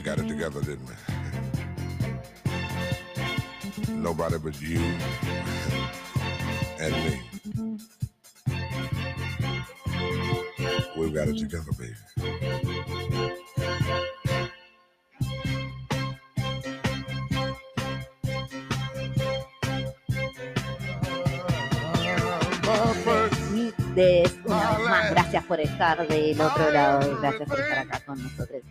we got it together, didn't we? Nobody but you and me. We've got it together, baby. Una vez más, gracias por estar del otro lado, gracias por estar acá con nosotros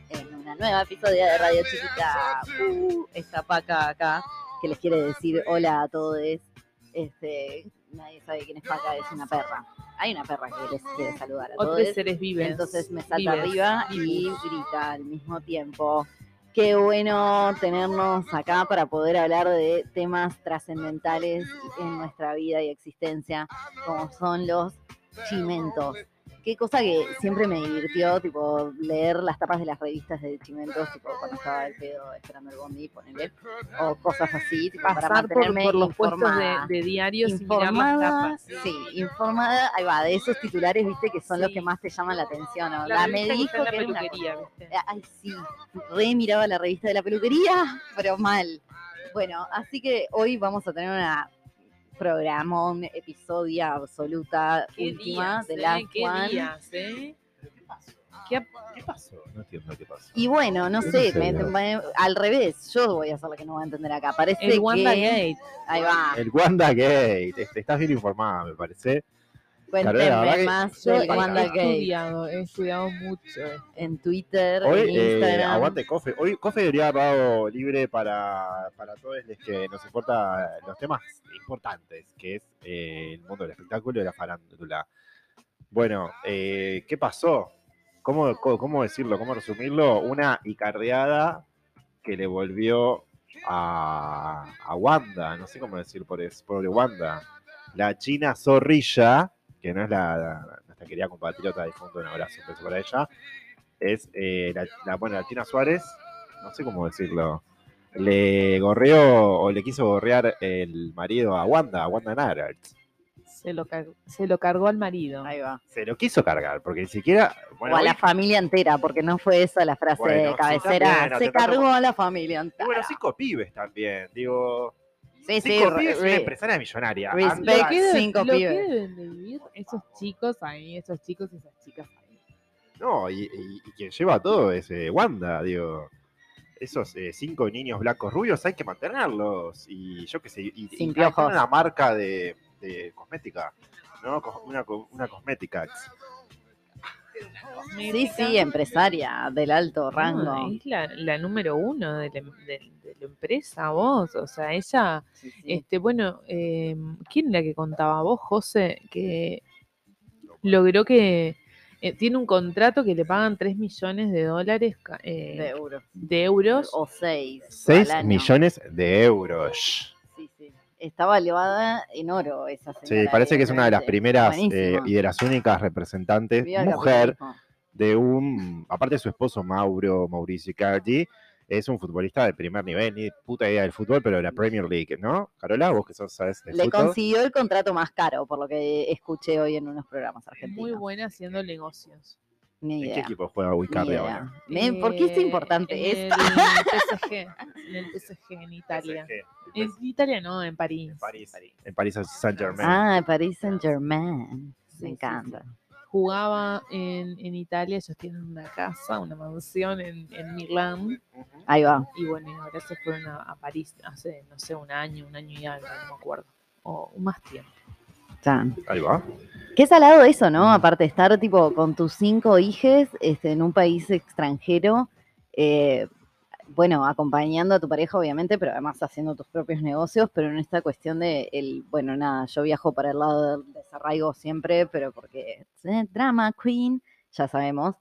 nueva episodio de Radio Chiquita. Uh, esta paca acá que les quiere decir hola a todos. Este, nadie sabe quién es Paca, es una perra. Hay una perra que les quiere saludar a todos. Otros seres viven. Entonces me salta Vives, arriba y grita al mismo tiempo. Qué bueno tenernos acá para poder hablar de temas trascendentales en nuestra vida y existencia, como son los chimentos. Qué cosa que siempre me divirtió, tipo, leer las tapas de las revistas de chimentos, tipo, cuando estaba el pedo esperando el bondi, ponele, o cosas así, tipo, para Pasar por, mantenerme por los puestos de, informada de diarios y mirar las informada, tapas. sí, informada, ahí va, de esos titulares, viste, que son los que más te llaman la atención. ¿no? La La, me que dijo la era una. ¿viste? Eh, Ay, sí, re miraba la revista de la peluquería, pero mal. Bueno, así que hoy vamos a tener una programón, episodia absoluta, ¿Qué última días, de eh? Last ¿Qué One. días, eh? ¿Qué ap- ¿Qué pasó? No entiendo qué pasó. Y bueno, no ¿Qué sé, me- al revés, yo voy a ser la que no va a entender acá. Parece El Wanda que... Gate. Ahí va, El Wanda Gate. Este, estás bien informada, me parece. Cuéntenme más he Wanda estudiado, he estudiado mucho. En Twitter, Hoy, en eh, Instagram. aguante Cofe. Hoy Cofe debería haber libre para, para todos los que nos importan los temas importantes, que es eh, el mundo del espectáculo y la farándula. Bueno, eh, ¿qué pasó? ¿Cómo, cómo, decirlo? ¿Cómo resumirlo? Una icardeada que le volvió a, a Wanda, no sé cómo decir por eso, pobre Wanda. La China Zorrilla, que no es la, la- nuestra querida compatriota de fondo, un abrazo, un beso para ella, es eh, la, la- bueno, la China Suárez, no sé cómo decirlo, le gorreó o le quiso gorrear el marido a Wanda, a Wanda Nara. Se lo, se lo cargó al marido. Ahí va. Se lo quiso cargar, porque ni siquiera. Bueno, o a la hoy- familia entera, porque no fue esa la frase Bueno, de sí, cabecera. también, se cargó a la familia y entera. bueno, cinco pibes también, digo. Sí, sí, Cinco re- y una re- empresaria millonaria. respect. Lo que, deben- cinco lo que pibes. deben de vivir esos chicos ahí, esos chicos y esas chicas ahí. No, y, y- y quien lleva todo es eh, Wanda, digo. Esos eh, cinco niños blancos rubios hay que mantenerlos. Y yo qué sé, y, Sin una marca de, de cosmética, ¿no? Co- Una, co- una cosmética. Sí, sí, empresaria del alto rango. No, es la, la número uno de la, de- de la empresa, vos. O sea, ella, Sí, sí. este, bueno, eh, ¿quién era que contaba? Vos, José, que logró que eh, tiene un contrato que le pagan 3 millones de dólares eh, de euros. de euros. O seis. 6 al año. millones de euros. Sí, sí. Está valuada en oro esa Sí, señora. parece que es una de las primeras eh, y de las únicas representantes Viva mujer de un, aparte de su esposo Mauro, Mauricio Icardi, es un futbolista de primer nivel, ni puta idea del fútbol, pero de la Premier League, ¿no? Carola, vos que sos, sabes Le fútbol. consiguió el contrato más caro, por lo que escuché hoy en unos programas argentinos. Muy buena haciendo negocios. Ni ¿En qué equipo juega ni Icardi idea. ahora? ¿Por qué es Eh, importante en esto? El PSG, en el PSG en Italia. PSG, En Italia no, en París. En París, en París Saint Germain. Ah, Paris Saint Germain. Sí, Me sí, encanta. Jugaba en, en Italia, ellos tienen una casa, una mansión en, en Milán. Ahí va. Y bueno, y ahora se fueron a, a París hace, no sé, un año, un año y algo, no me acuerdo. O más tiempo. Ahí va. Qué salado eso, ¿no? Aparte de estar tipo con tus cinco hijes este, en un país extranjero, eh, bueno, acompañando a tu pareja, obviamente, pero además haciendo tus propios negocios, pero en esta cuestión de el, bueno, nada, yo viajo para el lado del desarraigo siempre, pero porque eh, drama queen, ya sabemos,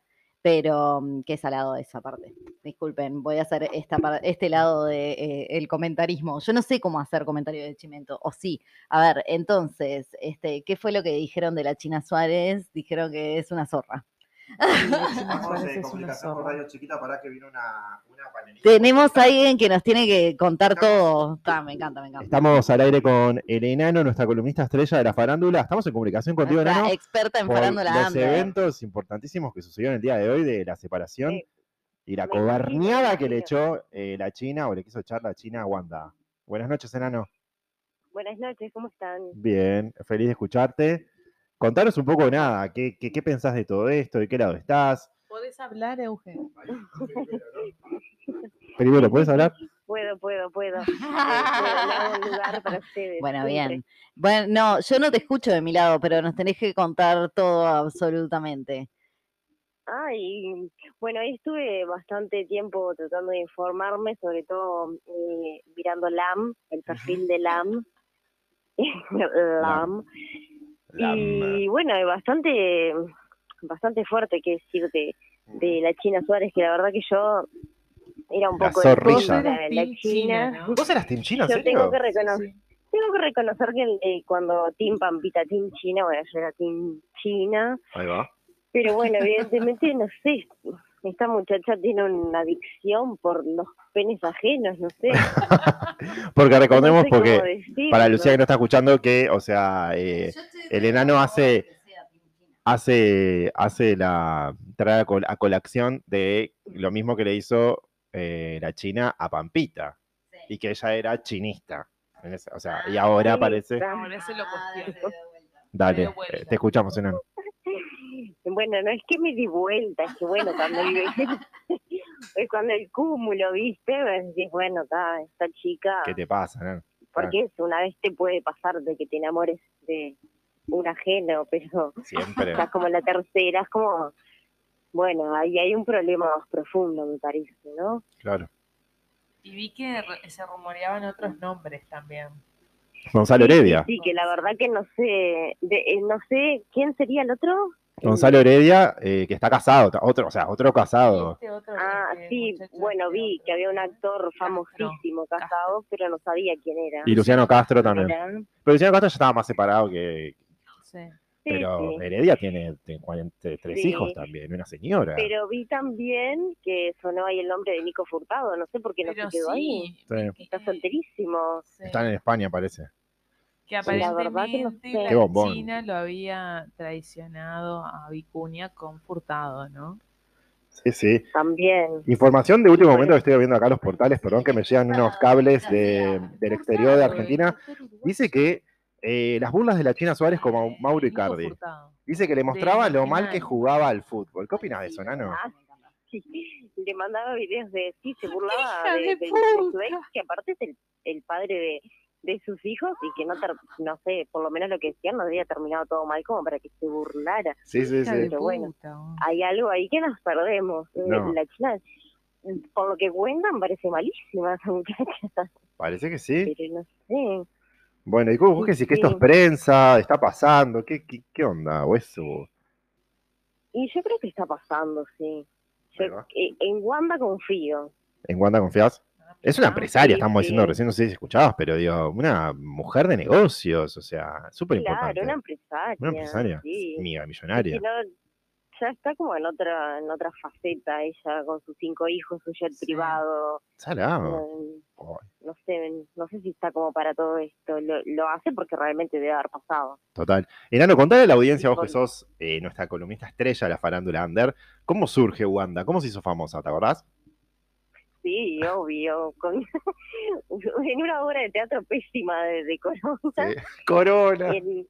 pero mm, qué salado esa parte. Disculpen, voy a hacer esta este lado de eh, comentarismo. Yo no sé cómo hacer comentario de Chimento, o sí. A ver, entonces, este, ¿qué fue lo que dijeron de la China Suárez? Dijeron que es una zorra. Chiquita para que una, una Tenemos a alguien que nos tiene que contar todo. Está, me encanta, me encanta. Estamos al aire con el enano, nuestra columnista estrella de la farándula. Estamos en comunicación contigo, Nuestra enano, experta en por farándula los under. eventos importantísimos que sucedieron el día de hoy de la separación Sí. y la Me cobarneada que le echó eh, la China o le quiso echar la China a Wanda. Buenas noches, enano. Buenas noches, ¿cómo están? Bien, feliz de escucharte. Contanos un poco nada, ¿qué, qué, qué pensás de todo esto? ¿De qué lado estás? ¿Podés hablar, Euge? Primero, ¿puedes hablar? Puedo, puedo, puedo. Eh, puedo, un lugar para ustedes. Bueno, siempre. bien. Bueno, no, yo no te escucho de mi lado, pero nos tenés que contar todo absolutamente. Ay, bueno, ahí estuve bastante tiempo tratando de informarme, sobre todo eh, mirando LAM, el perfil de LAM. LAM. Y bueno, es bastante, bastante fuerte que decir de, de la China Suárez, que la verdad que yo era un La poco zorrilla. la Team China. ¿no? ¿Vos eras Team China, Yo serio? tengo que reconocer, Sí. tengo que reconocer que eh, cuando Team Pampita, Team China, bueno, yo era Team China, Ahí va. pero bueno, evidentemente, no sé, esta muchacha tiene una adicción por los penes ajenos, no sé. Porque recordemos, no sé cómo porque para Lucía que no está escuchando, que, o sea, eh, el enano hace, hace, hace la trae a, col- a colación de lo mismo que le hizo eh, la China a Pampita, y que ella era chinista. en ese- o sea, y ahora parece. está. Ahora se lo cuestiono. Dale, eh, te escuchamos, enano. Bueno, no es que me di vuelta, es que bueno, cuando el, es cuando el cúmulo, ¿viste? Me decís, bueno, está, esta chica, ¿Qué te pasa, enano? porque es, una vez te puede pasar de que te enamores de un ajeno, pero Siempre. estás como en la tercera, es como, bueno, ahí hay un problema más profundo, me parece, ¿no? Claro. Y vi que se rumoreaban otros nombres también. Gonzalo Heredia. Sí, que la verdad que no sé, de, eh, no sé, ¿quién sería el otro? Gonzalo Heredia, eh, que está casado, otro, o sea, otro casado. Este otro, Ah, este sí, muchacho, bueno, este vi que había un actor famosísimo casado, pero no sabía quién era. Y Luciano Castro también. Pero Luciano Castro ya estaba más separado que. Sí. Sí, Pero sí. Heredia tiene, tiene 43 Sí. hijos también, una señora. Pero vi también que sonó ahí el nombre de Nico Furtado, no sé por qué no Pero se quedó ahí. sí, Está solterísimo. sí, Están en España, parece. que la verdad que no aparentemente sé. la. China lo había traicionado a Vicuña con Furtado, ¿no? Sí, sí. También. Información de último momento que estoy viendo acá los portales, perdón que me llegan unos cables de- del exterior de Argentina. Dice que eh, las burlas de la China Suárez como Mauro Icardi. Dice que le mostraba lo mal que jugaba al fútbol. ¿Qué opinas de eso, Nano? Sí. Le mandaba videos de, sí, se burlaba de, de de- de su puta. ex, que aparte es el, el padre de, de sus hijos y que no, ter- no sé, por lo menos lo que decían no había terminado todo mal como para que se burlara. Sí, sí, sí. Pero bueno. Hay algo ahí que nos perdemos. Eh, No. La China, por lo que cuentan, parece malísima esa muchacha, Parece que sí. pero no sé. Bueno, y vos que decís que esto es Sí. prensa, está pasando, ¿qué, qué, qué onda? ¿O eso? Y yo creo que está pasando, sí. Yo, en Wanda confío. ¿En Wanda confías? Es una empresaria, sí, estamos diciendo sí. recién, no sé si escuchabas, pero digo, una mujer de negocios, o sea, súper importante. Claro, una empresaria. Una empresaria, Sí. amiga, Es millonaria. que no- ya está como en otra en otra faceta ella con sus cinco hijos, su jet Sí. privado. Salado. No no sé si está como para todo esto. Lo, lo hace porque realmente debe haber pasado. Total. Enano, contale a la audiencia, vos que sos eh, nuestra columnista estrella de la farándula under, ¿cómo surge Wanda? ¿Cómo se hizo famosa? ¿Te acordás? Sí, obvio. Con, en una obra de teatro pésima de, de Corona. Corona. en,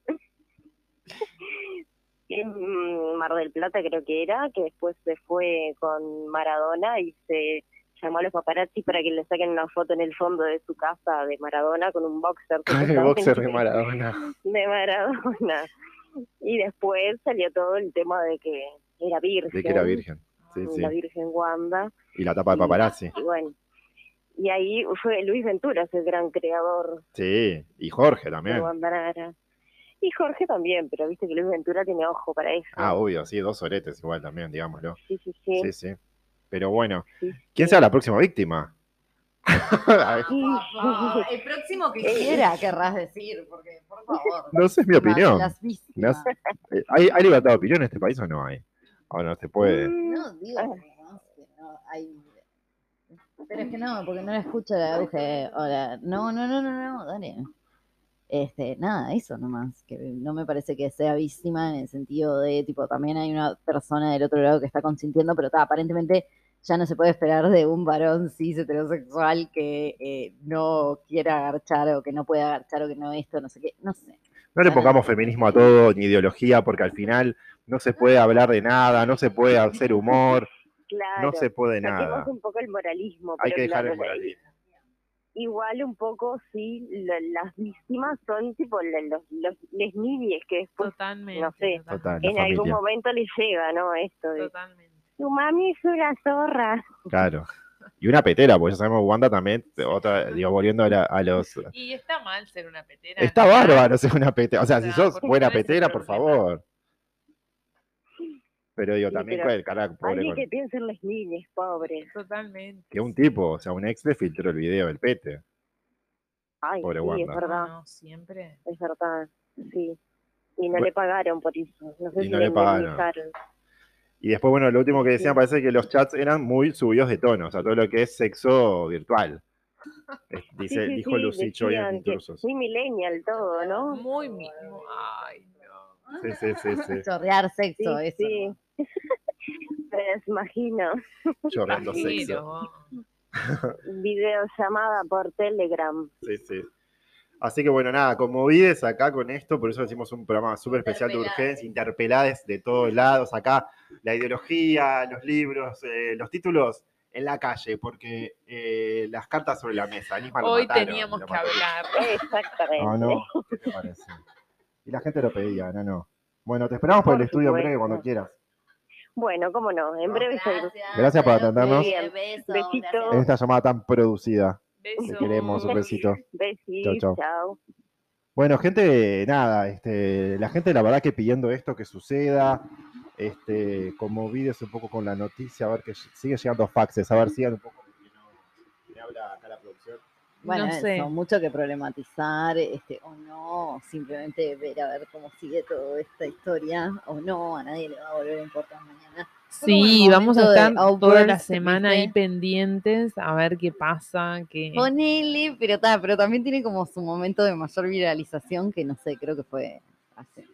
en Mar del Plata creo que era, que después se fue con Maradona y se llamó a los paparazzi para que le saquen una foto en el fondo de su casa de Maradona con un boxer. Con el supuestamente, boxer de Maradona. de Maradona. Y después salió todo el tema de que era virgen. De que era virgen. Sí, sí. La Virgen Wanda. Y la tapa de paparazzi. Y bueno, y ahí fue Luis Ventura, ese gran creador Sí. Y Jorge también. Y Jorge también, pero viste que Luis Ventura tiene ojo para eso. Ah, obvio, sí, dos oretes igual también, digámoslo. sí, sí, sí. Sí, sí. Pero bueno, ¿quién será la próxima víctima? El próximo que quiera querrás decir, porque por favor. no sé, es mi opinión. Las víctimas. No sé. ¿Hay, ¿Hay libertad de opinión en este país o no hay? Ahora no se puede. No, digo, no, que no hay. Pero es que no, porque no la escucho la auge. Hola. No, no, no, no, no, dale. Este, nada, eso nomás. Que no me parece que sea víctima en el sentido de, tipo, también hay una persona del otro lado que está consintiendo, pero está, aparentemente ya no se puede esperar de un varón cis heterosexual que eh, no quiera agarchar o que no pueda agarchar o que no esto, no sé qué, no sé. No le pongamos feminismo a todo, ni ideología, porque al final no se puede hablar de nada, no se puede hacer humor, Claro. no se puede nada. Saquemos un poco el moralismo. Hay pero que dejar claro, el moralismo. Igual un poco, sí, la- las víctimas son tipo la- los, los, les niñes que después Totalmente. no sé, en algún momento les llega, ¿no? Esto de, Totalmente. tu mami es una zorra. Claro. Y una petera, porque ya sabemos Wanda también, otra, digo, volviendo a, la- a los... Y está mal ser una petera. Está ¿no? bárbaro ser una petera. O sea, si sos buena ¿cuál es el petera, por problema? favor. Pero digo, Sí, también pero el cara pobre Alguien con- que piense en los niños, pobres. Totalmente. que un tipo, o sea, un ex le filtró el video del pete. Ay, Pobre sí, Wanda. es verdad, No, siempre. es verdad, sí. Y no Bueno. le pagaron por eso. No sé Y si no le pagaron. Y después, bueno, lo último que decían Sí. parece que los chats eran muy subidos de tono, o sea, todo lo que es sexo virtual. Es- Sí, Dice, sí, dijo sí, Lucicho hoy en Intrusos. Muy millennial todo, ¿no? Muy mismo. Ay, no. Sí, sí, sí, sí. Chorrear Sí, sexo, eso. sí. Las imagino. Llorando sexo. Videollamada por Telegram. Sí, sí. Así que bueno, nada, conmovides acá con esto, por eso decimos un programa súper especial de urgencia, interpelades de todos lados, acá la ideología, los libros, eh, los títulos en la calle, porque eh, las cartas sobre la mesa, Hoy mataron, teníamos que hablar. Exactamente. No, no, ¿qué te parece? Y la gente lo pedía, no, no. Bueno, te esperamos por, el Por estudio en breve cuando quieras. Bueno, cómo no, en breve estoy. Gracias por atendernos. Bien, beso, Besito. gracias. En esta llamada tan producida. Te Besos. queremos, un besito. Besis, Chau, chau. chao. Bueno, gente, nada, este, la gente la verdad que pidiendo esto que suceda, este, como vídeos un poco con la noticia, a ver que sigue llegando faxes, a ver, sigan un poco me habla acá la producción. Bueno, No sé. eso, mucho que problematizar, este, o no, simplemente ver a ver cómo sigue toda esta historia, o no, a nadie le va a volver a importar mañana. Sí, vamos a estar toda la semana ahí pendientes a ver qué pasa. Que... Ponele, pero ta, pero también tiene como su momento de mayor viralización, que no sé, creo que fue hace.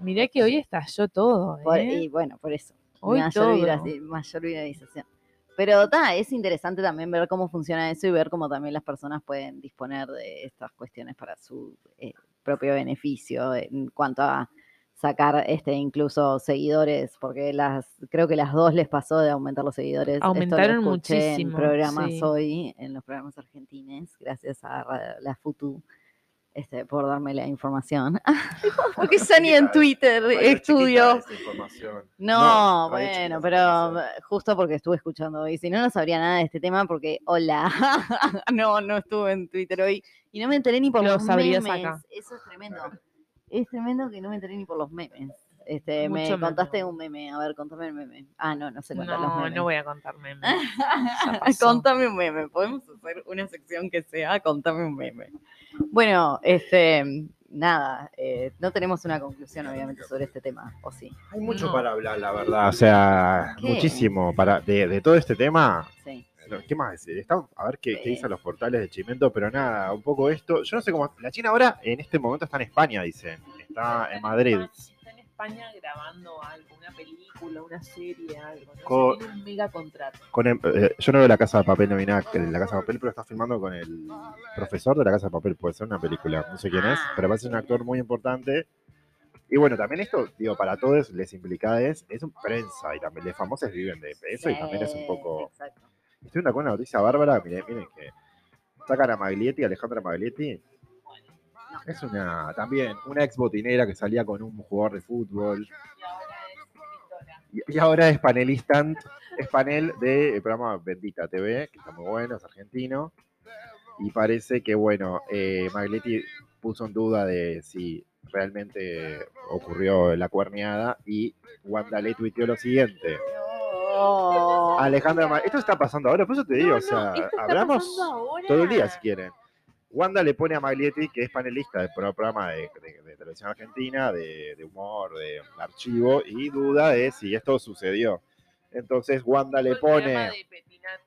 Mirá que hoy estalló todo. por- ¿eh? y bueno, por eso. Hoy mayor, todo. vira- mayor viralización. Pero ta, es interesante también ver cómo funciona eso y ver cómo también las personas pueden disponer de estas cuestiones para su eh, propio beneficio en cuanto a sacar este incluso seguidores, porque las creo que las dos les pasó de aumentar los seguidores. Esto lo Aumentaron muchísimo, En programas sí. hoy, en los programas argentines, gracias a la FUTU. Este, por darme la información. Porque ni en Twitter estudio. No, bueno, pero justo porque estuve escuchando hoy. Si no, no sabría nada de este tema porque, hola, no, no estuve en Twitter hoy y no me enteré ni por Lo los memes. acá. Eso es tremendo. Es tremendo que no me enteré ni por los memes. Este, me contaste meme. un meme. A ver, contame el meme. Ah, no, no sé contar los No, memes. no voy a contar memes. Contame un meme. Podemos hacer una sección que sea contame un meme. Bueno, este, nada, eh, no tenemos una conclusión obviamente sobre este tema, ¿o sí? Hay mucho No. para hablar, la verdad. O sea, ¿Qué? muchísimo para de, de todo este tema. Sí. ¿Qué más decir? Estamos a ver qué, qué dicen los portales de Chimento, pero nada, un poco esto. Yo no sé cómo. La China ahora, en este momento, está en España, dicen. Está en Madrid. España grabando algo, una película, una serie, algo. No sé, Co- tiene un mega contrato. Con el- eh, yo no veo la casa de papel, no vi nada de la casa de papel, pero está filmando con el profesor de la casa de papel. Puede ser una película, no sé quién es, pero parece un actor muy importante. Y bueno, también esto, digo, para todos les implicades, es un prensa y también los famosos viven de eso y también es un poco. exacto. Estoy una, con una noticia bárbara, miren, miren que sacan a Maglietti, Alejandra Maglietti. Es una, también, una ex botinera que salía con un jugador de fútbol. Y, y ahora es panelista, es panel del programa Bendita TV, que está muy bueno, es argentino. Y parece que, bueno, eh, Maglietti puso en duda de si realmente ocurrió la cuerneada y Wanda le tuiteó lo siguiente. No. Alejandra, esto está pasando ahora, por eso te digo, No, o sea, hablamos todo el día si quieren. Wanda le pone a Maglietti, que es panelista del pro- programa de, de- de televisión argentina, de, de humor, de archivo, y duda de si esto sucedió. Entonces Wanda le pone, de Petinat,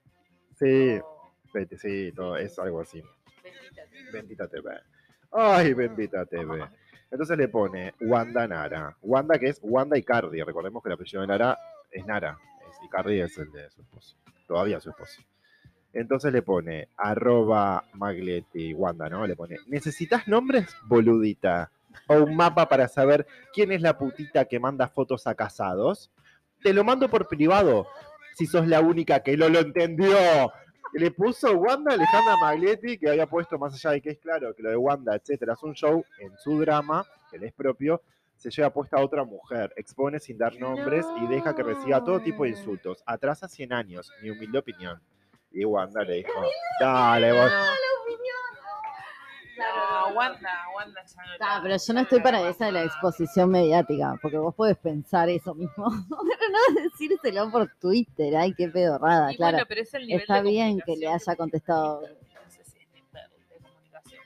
sí, o sí, todo, es algo así. Bendita TV. Bendita TV. Ay, bendita TV. Entonces le pone Wanda Nara. Wanda que es Wanda Icardi. Recordemos que el apellido de Nara es Nara. Es Icardi es el de su esposo. Todavía su esposo. Entonces le pone arroba Maglietti, Wanda, ¿no? Le pone, ¿necesitas nombres, boludita? O un mapa para saber quién es la putita que manda fotos a casados. Te lo mando por privado, si sos la única que no lo entendió. Le puso Wanda Alejandra Maglietti, que había puesto más allá de que es claro que lo de Wanda, etcétera, es un show en su drama, que le es propio, se lleva puesta a otra mujer, expone sin dar nombres y deja que reciba todo tipo de insultos. Atrasa 100 años, mi humilde opinión. Y Wanda le dijo, dale vos. No, Wanda, Wanda ya no Ah, pero yo no estoy para esa de la exposición mediática, porque vos podés pensar eso mismo, pero no decírselo por Twitter, ay, qué pedorrada, Y claro. bueno, pero es el nivel Está de bien que le comunicación haya contestado. No sé si es nivel de comunicación.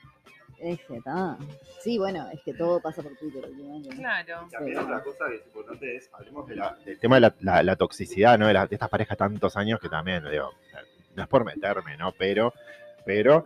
Es que está. Sí, bueno, es que todo pasa por Twitter. últimamente. Claro. También otra cosa que es importante es, hablemos de la- del tema de la, la- la toxicidad, ¿no? De, la- de estas parejas tantos años que también, digo, no es por meterme, ¿no? Pero, pero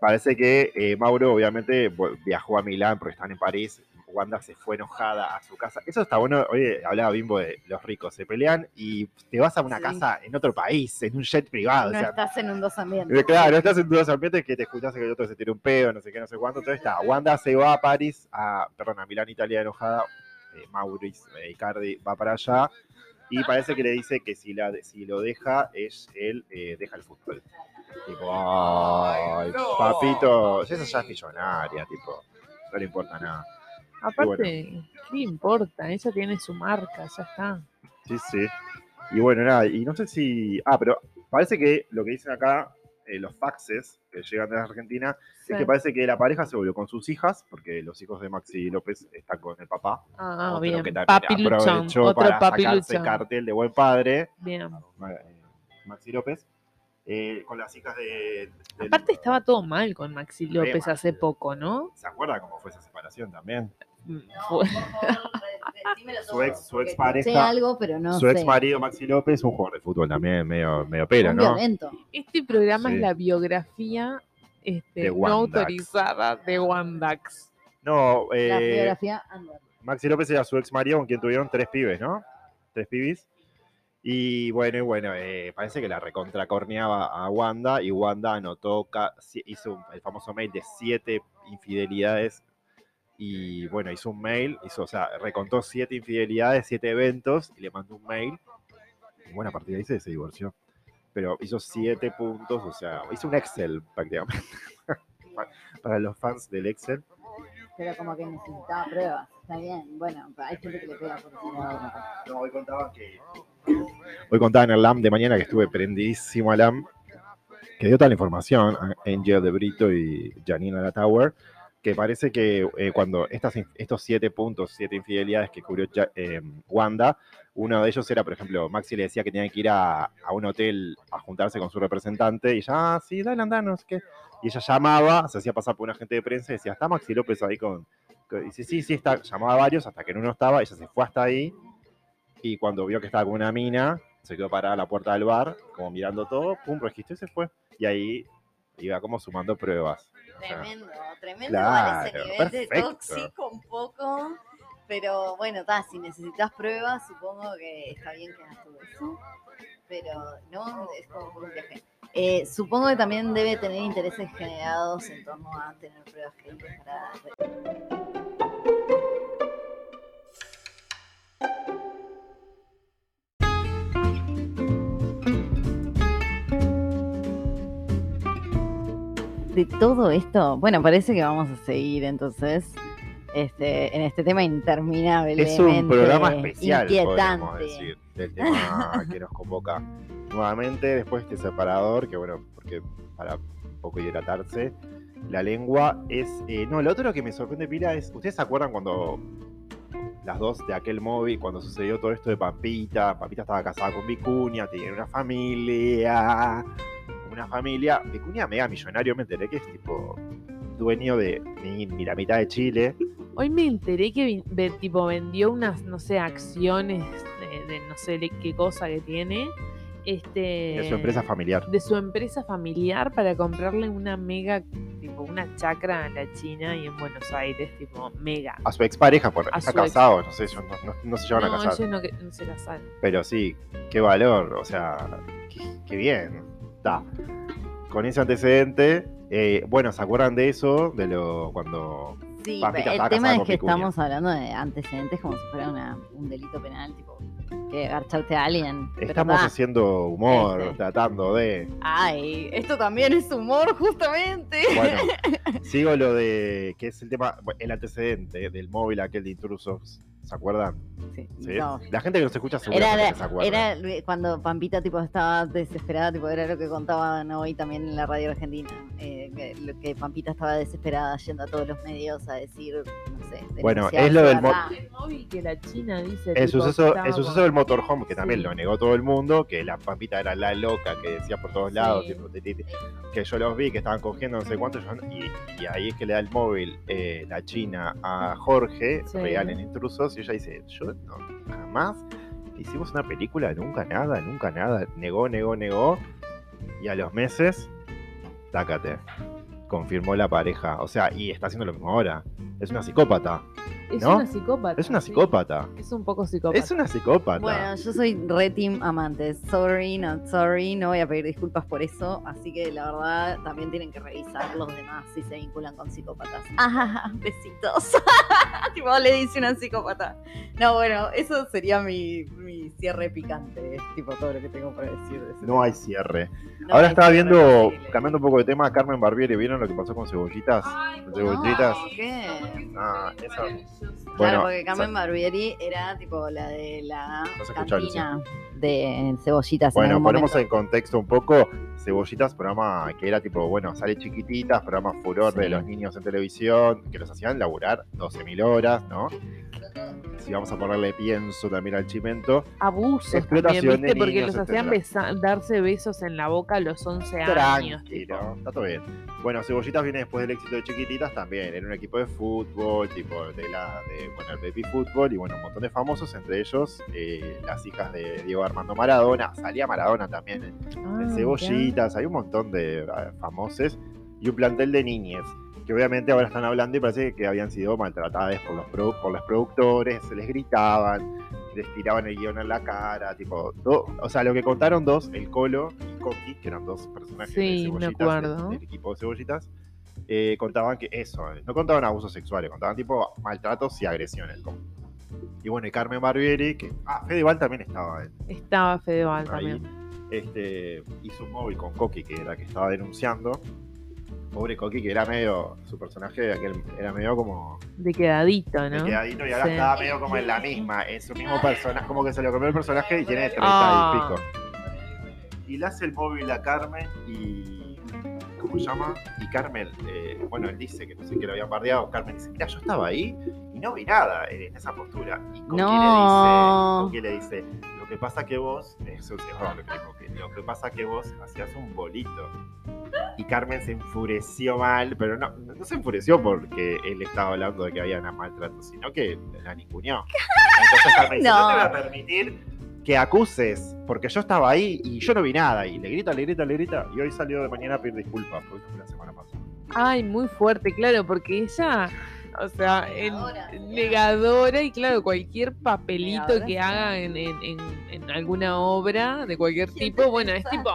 parece que eh, Mauro obviamente viajó a Milán porque están en París. Wanda se fue enojada a su casa. Eso está bueno. Oye, hablaba Bimbo de los ricos. Se pelean y te vas a una Sí. casa en otro país, en un jet privado. No o sea, estás en un dos ambientes. eh, Claro, estás en dos ambientes que te escuchas que el otro se tira un pedo, no sé qué, no sé cuánto. Entonces está, Wanda se va a París, a, perdón, a Milán, Italia, enojada. Eh, Maurice eh, Icardi va para allá. Y parece que le dice que si, la, si lo deja, es él eh, deja el fútbol. Tipo, ay, no. papito, esa ya es millonaria, tipo, no le importa nada. Aparte, ¿qué le importa? Ella tiene su marca, ya está. Sí, sí. Y bueno, nada, y no sé si. Ah, pero parece que lo que dicen acá, eh, los faxes que llegan de Argentina, Sí. es que parece que la pareja se volvió con sus hijas, porque los hijos de Maxi López están con el papá. Ah, Otro bien. que también aprovechó Otro para sacarse cartel de buen padre, Bien. Ma- Maxi López, eh, con las hijas de. del- Aparte estaba todo mal con Maxi López hace poco, ¿no? ¿Se acuerda cómo fue esa separación también? Mm, fue- Su ex, su ex Sé pareja, algo, pero no su sé. ex marido Maxi López, un jugador de fútbol también, medio, medio pera, Un ¿no? violento. Este programa Sí. es la biografía este, no autorizada de Wandax. No, La eh, biografía under. Maxi López era su ex marido con quien tuvieron tres pibes, ¿no? Tres pibis. Y bueno, y bueno, eh, parece que la recontracorneaba a Wanda y Wanda anotó, hizo un- el famoso mail de siete infidelidades y bueno, hizo un mail, hizo, o sea, recontó siete infidelidades, siete eventos y le mandó un mail. Y bueno, a partir de ahí se, se divorció. Pero hizo siete puntos, o sea, hizo un Excel prácticamente. Para los fans del Excel. Pero como que necesitaba pruebas. Está bien. Bueno, hay gente que le pega por algo. No, hoy contaban que. Hoy contaban en el LAM de mañana que estuve prendidísimo al LAM, que dio toda la información, a Angel de Brito y Janina La Tower, que parece que eh, cuando estas, estos siete puntos, siete infidelidades que cubrió eh, Wanda, uno de ellos era, por ejemplo, Maxi le decía que tenía que ir a, a un hotel a juntarse con su representante, y ella, ah, sí, dale, andá, no sé qué. Y ella llamaba, se hacía pasar por un agente de prensa y decía, ¿está Maxi López ahí con, que dice, sí, sí, está, llamaba a varios hasta que en uno estaba, ella se fue hasta ahí y cuando vio que estaba con una mina, se quedó parada a la puerta del bar, como mirando todo, pum, registró y se fue. Y ahí iba como sumando pruebas. Sea, Tremendo, tremendo Claro, ese nivel perfecto. de tóxico un poco. Pero bueno, ta, si necesitas pruebas, supongo que está bien que hagas todo eso. Pero no, es como un viaje. Eh, supongo que también debe tener intereses generados en torno a tener pruebas creíbles para. De todo esto, bueno, parece que vamos a seguir entonces este, en este tema interminable. es un programa especial, podríamos decir, del tema que nos convoca nuevamente después de este separador, que bueno, porque para un poco hidratarse, la lengua es... eh, no, lo otro que me sorprende, Pila, es, ¿ustedes se acuerdan cuando las dos de aquel móvil, cuando sucedió todo esto de Pampita, Pampita estaba casada con Vicuña, tenía una familia, una familia, Vicuña mega millonario, me enteré que es tipo dueño de ni, ni la mitad de Chile. Hoy me enteré que vi- ve- tipo vendió unas, no sé, acciones de, de no sé de qué cosa que tiene. Este, de su empresa familiar. de su empresa familiar para comprarle una mega tipo una chacra en la China y en Buenos Aires, tipo mega. A su expareja, porque A está ex- casado, no sé, ellos no, no- no se llevan a No, casar. ellos no, no se casaron. Pero sí, qué valor, o sea, qué, qué bien. Con ese antecedente, eh, bueno, ¿se acuerdan de eso? De lo cuando. Sí, Pampita el tema es que Vicuña. estamos hablando de antecedentes como si fuera una- un delito penal, tipo que garcharte a alguien. Estamos ta. haciendo humor, Este. tratando de. Ay, esto también es humor, justamente. Bueno, sigo lo de. que es el tema. El antecedente del móvil aquel de intrusos. ¿Se acuerdan? Sí, ¿Sí? no. La gente que nos escucha Era, seguramente se acuerda. era cuando Pampita tipo estaba desesperada, tipo era lo que contaban hoy también en la radio argentina, eh, que, lo que Pampita estaba desesperada yendo a todos los medios a decir, no sé, Bueno, es lo del móvil que la China dice. El tipo, suceso, el suceso con- del motorhome, que también Sí. lo negó todo el mundo, que la pampita era la loca que decía por todos lados, Sí. tipo, que yo los vi, que estaban cogiendo no sé cuánto, yo- y, y ahí es que le da el móvil eh, la China a Jorge, Sí. real en intrusos, y ella dice, yo no, jamás hicimos una película, nunca nada, nunca nada, negó, negó, negó, y a los meses, tácate, confirmó la pareja, o sea, y está haciendo lo mismo ahora, es una psicópata, Es ¿no? una psicópata. es una sí. psicópata. Es un poco psicópata. Es una psicópata. Bueno, yo soy re team amantes. Sorry, not sorry. No voy a pedir disculpas por eso. Así que la verdad también tienen que revisar los demás si se vinculan con psicópatas. Ah, besitos. tipo, le dice una psicópata. No, bueno, eso sería mi, mi cierre picante. Tipo todo lo que tengo para decir de No hay cierre. No Ahora hay estaba cierre viendo, posible. cambiando un poco de tema, Carmen Barbieri. ¿Vieron lo que pasó con cebollitas? Ay, cebollitas. No, ¿qué? Ah, esa- Claro, Bueno, porque Carmen Barbieri era tipo la de la cantina de cebollitas. en Bueno, ponemos momento. en contexto un poco. Cebollitas, programa que era tipo, bueno, sale chiquititas, programa furor de los niños en televisión, que los hacían laburar 12.000 horas, ¿no? Si vamos a ponerle pienso también al chimento, Abusos Explotación también, de ¿viste? Porque niños, los hacían besa- darse besos en la boca a los 11 años. tipo. tranquilo, está todo bien. Bueno, Cebollitas viene después del éxito de Chiquititas también, era un equipo de fútbol, tipo de la, de, bueno, el baby fútbol y bueno, un montón de famosos, entre ellos eh, las hijas de Diego Armando Maradona, salía Maradona también en, Ah, en. Cebollitas, hay un montón de eh, famosos y un plantel de niñes que obviamente ahora están hablando y parece que habían sido maltratadas por los, por los productores, se les gritaban, les tiraban el guion en la cara, tipo, todo- o sea, lo que contaron dos, el Colo y Coqui, que eran dos personajes Sí, de Cebollitas, del, del equipo de Cebollitas, eh, contaban que eso, eh, no contaban abusos sexuales, contaban tipo maltratos y agresiones. Y bueno, y Carmen Barbieri, que, ah, Fedeval también estaba en, Estaba Fedeval ahí, también. este, hizo un móvil con Coqui, que era que estaba denunciando. Pobre Coqui, que era medio, su personaje aquel, era medio como De quedadito, de ¿no? quedadito y ahora Sí. estaba medio como en la misma, en su mismo personaje, como que se lo comió el personaje y tiene 30 Ah. y pico. Y le hace el móvil a Carmen y. ¿Cómo se llama? Y Carmen, eh, bueno, él dice que no sé qué lo habían bardeado. Carmen dice: Mira, yo estaba ahí y no vi nada en esa postura. Y Coqui No. le dice: Coqui le dice, Lo que pasa que vos. Eso es error, lo que dijo Lo que pasa que vos hacías un bolito. Y Carmen se enfureció mal, pero no, no se enfureció porque él estaba hablando de que había una maltrato, sino que la ninguneó. Entonces Carmen dice, no. No. te voy a permitir que acuses, porque yo estaba ahí y yo no vi nada. Y le grita, le grita, le grita. Y hoy salió de mañana a pedir disculpas, porque esto fue la semana pasada. Ay, muy fuerte, claro, porque ella, o sea, en- Negadora. negadora y claro, cualquier papelito Negadora, que sí. haga en, en- en- en alguna obra de cualquier tipo, bueno, es tipo,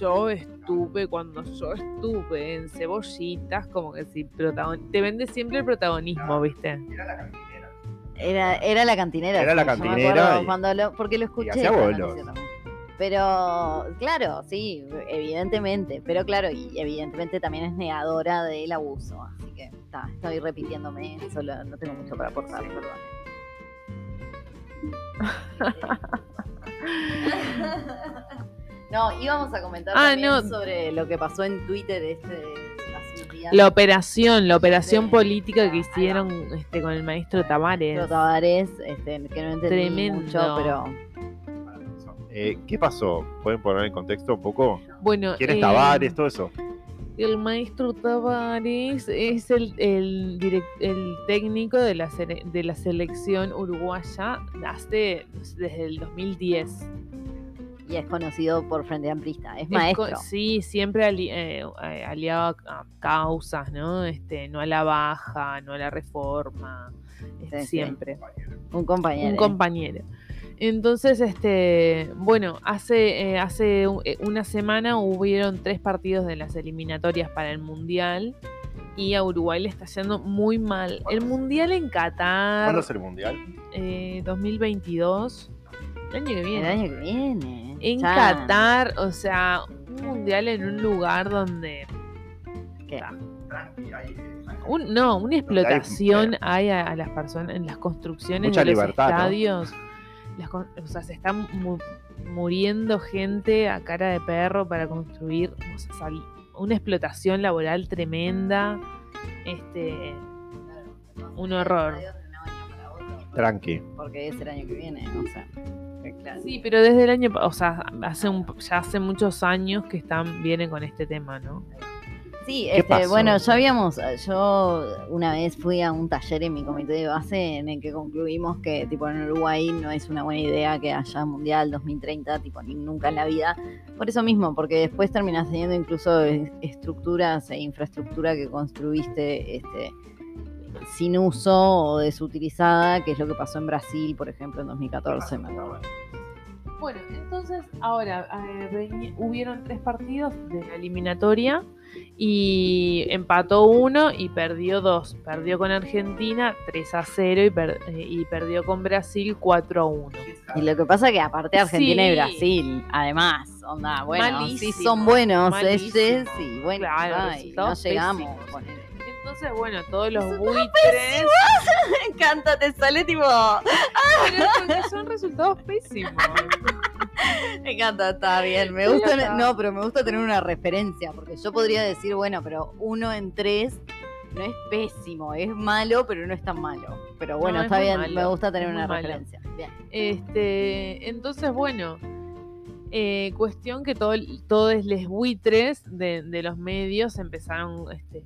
yo estuve cuando yo estuve en cebollitas, como que si protagon- te vende siempre el protagonismo, ¿viste? Era la cantinera. Era, era la cantinera. Era la sí, cantinera y- cuando lo- porque lo escuché. hacía Pero, claro, sí, evidentemente. Pero claro, y evidentemente también es negadora del abuso. Así que está, estoy repitiéndome, solo no tengo mucho para aportar, perdón. No, íbamos a comentar Ah, también no. sobre lo que pasó en Twitter este días. La operación, la operación política que hicieron este, con el maestro Tavares. Pedro Tavares, este, que no entendí Tremendo. mucho, pero Eh, ¿Qué pasó? ¿Pueden poner en contexto un poco? Bueno, ¿Quién es eh, Tavares? Todo eso. El maestro Tavares es el, el, direc- el técnico de la, sele- de la selección uruguaya hace, desde el 2010. Y es conocido por Frente Amplista, es maestro. sí, siempre ali- eh, eh, aliado a, a causas, ¿no? Este, no a la baja, no a la reforma, sí. siempre. Un compañero. Un compañero. Entonces, este, bueno, hace, eh, hace eh, una semana hubieron tres partidos de las eliminatorias para el Mundial y a Uruguay le está yendo muy mal. El Mundial en Qatar, ¿Cuándo es el mundial? eh, 2022, el año que El viene. año que viene. En ya. Qatar, o sea, un mundial en un lugar donde. ¿Qué? Un, no, una hay, explotación eh, hay a, a las personas en las construcciones Mucha de los libertad, ¿no? Las o sea, se están mu- muriendo gente a cara de perro para construir o sea, sal- una explotación laboral tremenda. Este, un horror. Tranqui. Porque es el año que viene, o sea. claro. Sí, pero desde el año, pa- o sea, hace un, ya hace muchos años que están vienen con este tema, ¿no? Sí, ¿Qué este, bueno, ya habíamos, eh, yo una vez fui a un taller en mi comité de base en el que concluimos que tipo en Uruguay no es una buena idea que haya mundial 2030, tipo ni nunca en la vida. Por eso mismo, porque después terminas teniendo incluso estructuras e infraestructura que construiste este sin uso o desutilizada, que es lo que pasó en Brasil, por ejemplo, en 2014. me acuerdo. Bueno, entonces ahora eh, hubieron tres partidos de la eliminatoria y empató uno y perdió dos. Perdió con Argentina 3 a 0 y, per- eh, y perdió con Brasil 4 a 1. Y lo que pasa que aparte Argentina y Sí. Brasil, además, onda, bueno, sí Malísimo, son buenos ellos y bueno, Claro, ay, no llegamos. pésimos. Entonces, bueno, todos los buitres. Me encanta, te sale tipo, Pero es porque son resultados pésimos. me encanta, está bien, me gusta, está. no, pero me gusta tener una referencia, porque yo podría decir, bueno, pero uno en tres no es pésimo, es malo, pero no es tan malo. Pero bueno, No, es está bien, malo, me gusta tener una malo. referencia. Bien. Este, entonces, bueno, eh, cuestión que todo, todos los buitres de, de los medios empezaron este,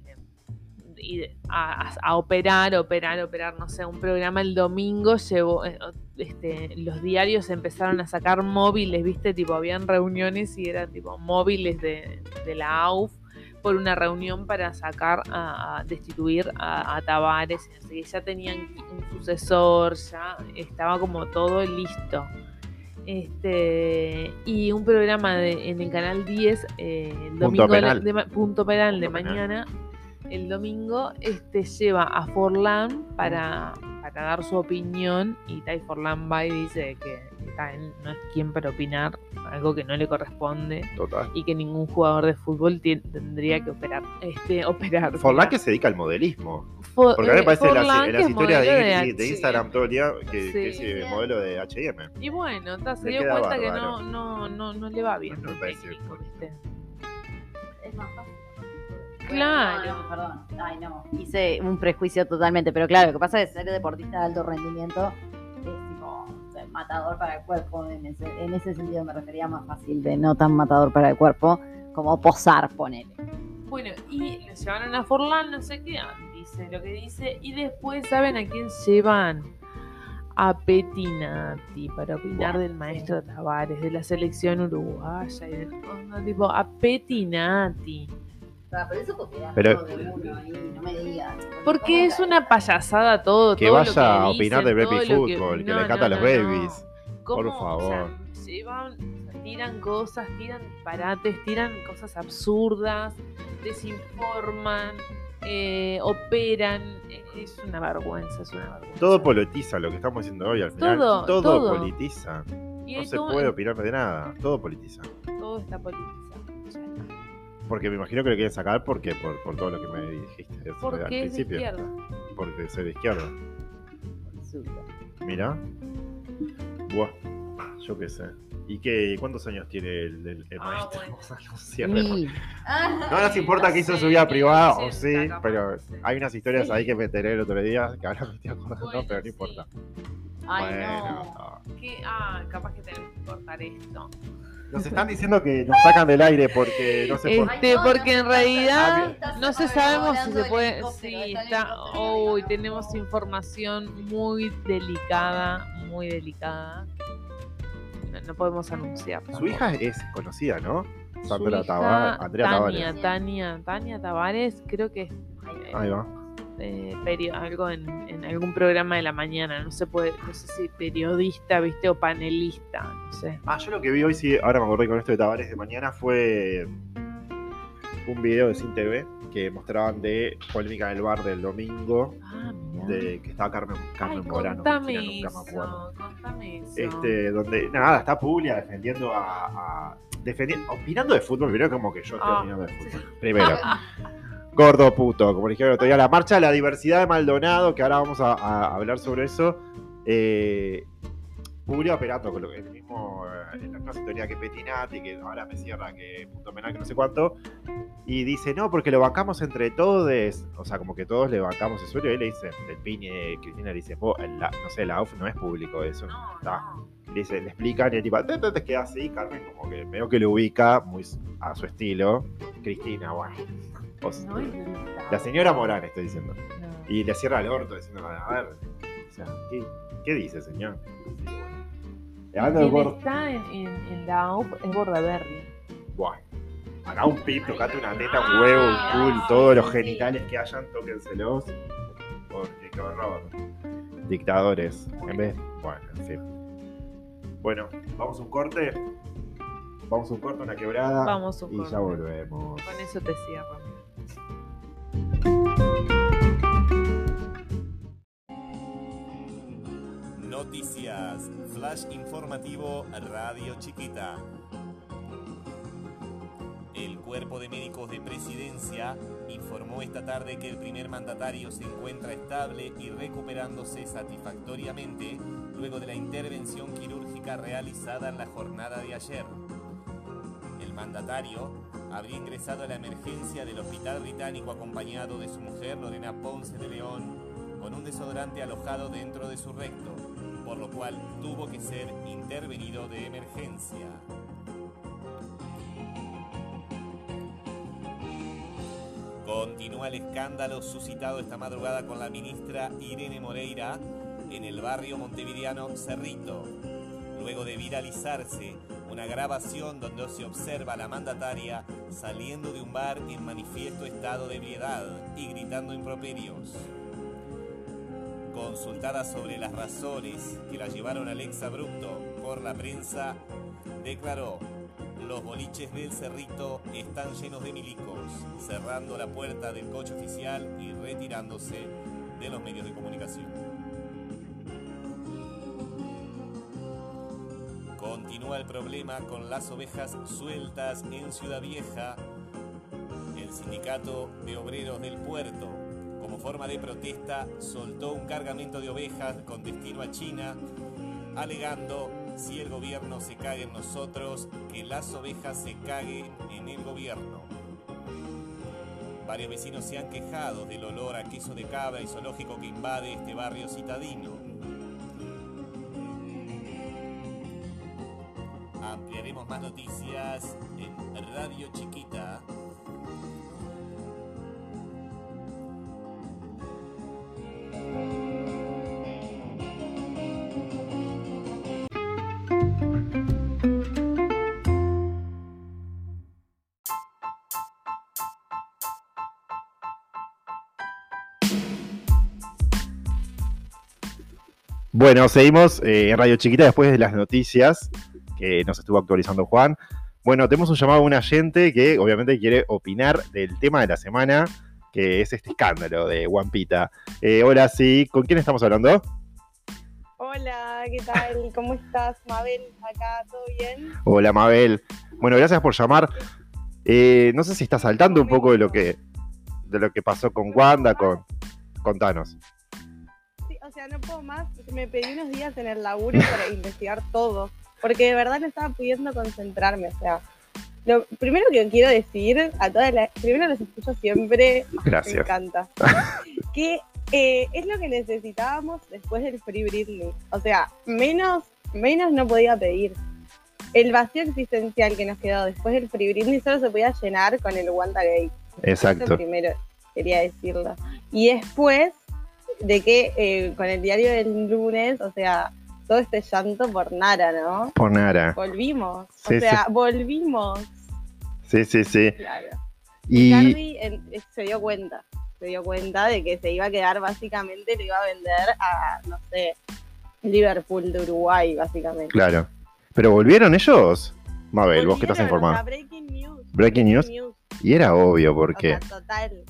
y- a, operar, operar, operar, no sé, un programa el domingo llevó, eh, este, los diarios empezaron a sacar móviles, viste, tipo, habían reuniones y eran tipo móviles de, de la AUF por una reunión para sacar a, a destituir a, a Tavares, sé qué, ya tenían un sucesor, ya estaba como todo listo. Este, y un programa de- en el canal 10, eh, el Punto domingo de la- penal. de ma- punto penal de Punto penal. El domingo, este lleva a Forlán para, para dar su opinión y Tai Forlán va y dice que él no es quien para opinar algo que no le corresponde Total. y que ningún jugador de fútbol tendría que operar. Este, operar. Forlán que se dedica al modelismo. Porque a mí me eh, parece las, las historias de, de. Instagram todo el día que, que es Sí. eh, modelo de HM. Y bueno, ta, se Le dio cuenta que no, no, no, no le va bien. No me el parece técnico, Claro. No, no, perdón. Ay, no. Hice un prejuicio totalmente, pero claro, lo que pasa es que ser deportista de alto rendimiento es tipo matador para el cuerpo. En ese, en ese sentido me refería más fácil de no tan matador para el cuerpo como posar, ponele. Bueno, y lo llevaron a Forlán, no sé qué, dice lo que dice, y después, ¿saben a quién llevan? A Petinati para opinar del maestro Tavares, de la selección uruguaya, y de, onda, tipo, a Petinati. Pero eso porque Pero- de uno ahí, no me digas. Porque es una payasada todo. Que todo vaya lo que a opinar de baby lo que- fútbol, que, no, le encanta no, a los babies. Por O sea, favor. tiran cosas, tiran disparates, tiran cosas absurdas, desinforman, eh, operan. Es una vergüenza, es una vergüenza. Todo politiza lo que estamos haciendo hoy al final. Todo, Todo, todo. politiza. Y No se todo- puede opinar de nada. Todo politiza. Todo está politizado. ya está. Porque me imagino que lo quieren sacar porque por, por todo lo que me dijiste al Porque es de principio. izquierda. Porque soy de izquierda. Mira. Buah. Yo qué sé. ¿Y qué? ¿Cuántos años tiene el, el- el Ah, maestro? bueno. Vamos a anunciarle. Mil. No nos importa que hizo su vida privada, o 80 sí, pero no hay unas historias Sí. ahí que me enteré el otro día que ahora me estoy acordando, Bueno, pero no sí. importa. Ay, bueno, no. no. ¿Qué? Ah, capaz que tenemos que cortar esto. Nos están diciendo que nos sacan del aire porque no sé por Este, no, porque se en realidad está no se sabemos si se puede. Sí, está Uy, tenemos información muy delicada, muy delicada. no, no podemos anunciar. Su hija es conocida, ¿no? Sandra hija, Tava- Andrea Tania, Tavares. Tania, Tania Tavares, creo que es Ahí va. Eh, algo en, en algún programa de la mañana, no se puede, no sé si periodista, viste, o panelista, no sé. Ah, yo lo que vi hoy, sí, ahora me acordé con esto de Tavares de mañana, fue un video de Sin TV que mostraban de Polémica del Bar del domingo, Ah, de que estaba Carmen, Carmen Ay, Morano. contame eso, contame eso. Este, donde, nada, está Puglia defendiendo a. a- defendi- opinando de fútbol, primero como que yo estoy Ah, opinando de fútbol. Primero. Gordo puto, como dijeron el otro día, la marcha de la diversidad de Maldonado, que ahora vamos a, a hablar sobre eso. Eh, Puglia operando con lo, el mismo, eh, en la misma sintonía que Petinati, que ahora me cierra que punto penal que no sé cuánto. Y dice, no, porque lo bancamos entre todos. O sea, como que todos le bancamos el sueldo. Y él le dice, el Piñe, Cristina le dice, "Vos, el- la- no sé, la OF no es público, eso No, está. no. Le, dice, le explican y el tipo, "Pe, pe, pe", queda así. Carmen como que medio que lo ubica muy a su estilo. Cristina, bueno. No la señora Morán, estoy diciendo. No. Y le cierra el orto diciendo, a ver, o sea, ¿qué, qué dice, señor? Bueno. Quien gordo, está en, en, en la OP es Bordaberry. bueno, haga un pip, tocate una teta, un huevo, un culo, todos los genitales que hayan, tóquenselos. Porque qué horror. Dictadores. En vez. Bueno, en fin. Bueno, vamos a un corte. Vamos a un corte, una quebrada. Vamos un Y corte. ya volvemos. Con eso te cierro. Noticias, flash informativo Radio Chiquita. El cuerpo de médicos de presidencia informó esta tarde que el primer mandatario se encuentra estable y recuperándose satisfactoriamente luego de la intervención quirúrgica realizada en la jornada de ayer. El mandatario habría ingresado a la emergencia del hospital británico acompañado de su mujer Lorena Ponce de León con un desodorante alojado dentro de su recto, por lo cual tuvo que ser intervenido de emergencia. Continúa el escándalo suscitado esta madrugada con la ministra Irene Moreira en el barrio montevideano Cerrito, luego de viralizarse una grabación donde se observa a la mandataria saliendo de un bar en manifiesto estado de ebriedad y gritando improperios. Consultada sobre las razones que la llevaron al exabrupto por la prensa, declaró, los boliches del Cerrito están llenos de milicos, cerrando la puerta del coche oficial y retirándose de los medios de comunicación. Continúa el problema con las ovejas sueltas en Ciudad Vieja. El sindicato de obreros del puerto, forma de protesta, soltó un cargamento de ovejas con destino a China, alegando si el gobierno se cague en nosotros, que las ovejas se caguen en el gobierno. Varios vecinos se han quejado del olor a queso de cabra y zoológico que invade este barrio citadino. Ampliaremos más noticias en Radio Chiquita. Bueno, seguimos eh, en Radio Chiquita después de las noticias que nos estuvo actualizando Juan. Bueno, tenemos un llamado a un agente que obviamente quiere opinar del tema de la semana, que es este escándalo de Guampita. Eh, hola, sí, ¿con quién estamos hablando? Hola, ¿qué tal? ¿Cómo estás, Mabel? Acá, ¿todo bien? Hola, Mabel. Bueno, gracias por llamar. Eh, no sé si estás saltando un poco de lo que, de lo que pasó con Wanda, con... Contanos. No puedo más. Me pedí unos días en el laburo para investigar todo, porque de verdad no estaba pudiendo concentrarme. O sea, lo primero que quiero decir a todas las. Primero los escucho siempre, me Gracias. encanta. que eh, es lo que necesitábamos después del Free Britney. O sea, menos, menos no podía pedir. El vacío existencial que nos quedó después del Free Britney solo se podía llenar con el Wanda Gay. Eso Exacto. primero quería decirlo. Y después de que eh, con el diario del lunes, o sea, todo este llanto por Nara, ¿no? Por Nara. Volvimos. Sí, o sea, volvimos. Sí, sí, sí. Claro. Y Cardi eh, se dio cuenta. Se dio cuenta de que se iba a quedar básicamente, le iba a vender a, no sé, Liverpool de Uruguay, básicamente. claro. ¿Pero volvieron ellos? Mabel, vos que estás Volvieron, o informada. sea, breaking news. Breaking news. Y era obvio, porque. O sea, total.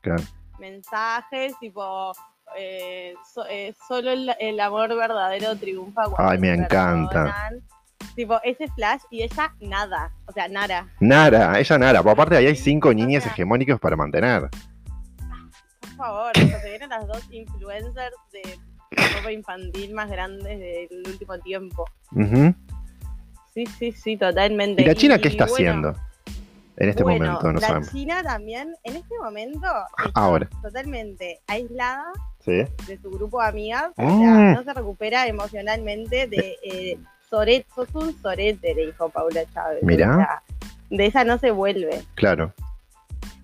Claro. Mensajes tipo. Eh, so- eh, solo el, el amor verdadero triunfa cuando Ay, me encanta. Tipo, ese flash y ella nada. O sea, Nara. Nara, ella Nara. Por aparte, ahí hay cinco niñas hegemónicos para mantener. Por favor, se vienen las dos influencers de ropa infantil más grandes del último tiempo. Sí, sí, sí, totalmente. ¿Y la China qué está bueno, haciendo? En este bueno, momento, no la sabemos. China también, en este momento, está Ahora. totalmente aislada Sí. de su grupo de amigas, o sea, Mm. no se recupera emocionalmente de eh, Soret, sos un sorete, le dijo Paula Chávez. Mirá. O sea, de esa no se vuelve. Claro.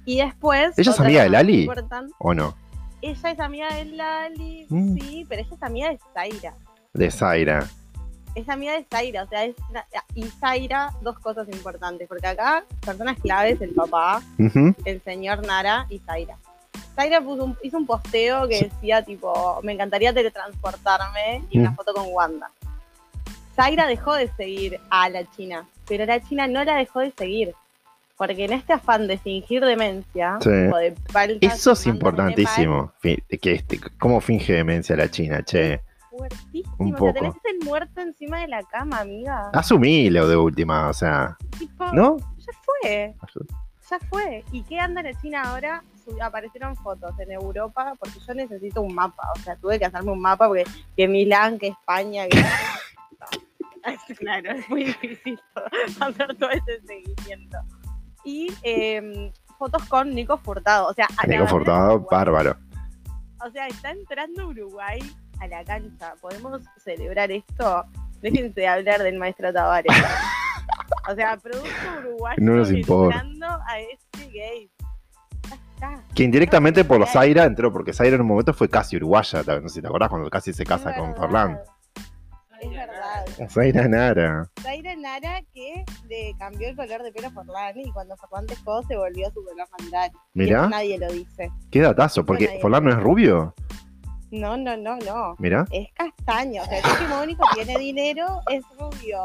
Y después. ¿Ella es amiga de Lali? ¿O no? Ella es amiga de Lali, Mm. sí, pero ella es amiga de Zaira. De Zaira. Es amiga de Zaira, o sea, es y Zaira, dos cosas importantes, porque acá personas claves, el papá, el señor Nara y Zaira. Zaira puso un- hizo un posteo que decía tipo, me encantaría teletransportarme y una Mm. foto con Wanda. Zaira dejó de seguir a la China, pero la China no la dejó de seguir. Porque en este afán de fingir demencia, Sí. o de paltas Eso es importantísimo. Que este, ¿Cómo finge demencia la China, che? Fuertísimo. Un O sea, tenés el muerto encima de la cama, amiga. Asumilo de última, o sea. Tipo, ¿No? Ya fue. Ya fue. ¿Y qué anda la China ahora? Aparecieron fotos en Europa porque yo necesito un mapa. O sea, tuve que hacerme un mapa porque que Milán, que España, que. Claro, es muy difícil hacer todo ese seguimiento. Y em, fotos con Nico Furtado. O sea, Nico Furtado, bárbaro. O sea, está entrando Uruguay a la cancha. ¿Podemos celebrar esto? Déjense de hablar del maestro Tavares. o sea, producto uruguayo No nos importa. a este gay. Que indirectamente por. Zaira entró, porque Zaira en un momento fue casi uruguaya. No sé si te acordás cuando casi se casa Es con. Forlán. Es verdad. Zaira Nara. Zaira Nara que le cambió el color de pelo a Forlán y cuando Forlán dejó se volvió a su color. Y Mirá. eso nadie lo dice. Qué datazo, porque Forlán no es rubio. No, no, no, no. Mirá. Es castaño. O sea, el único tiene dinero, es rubio.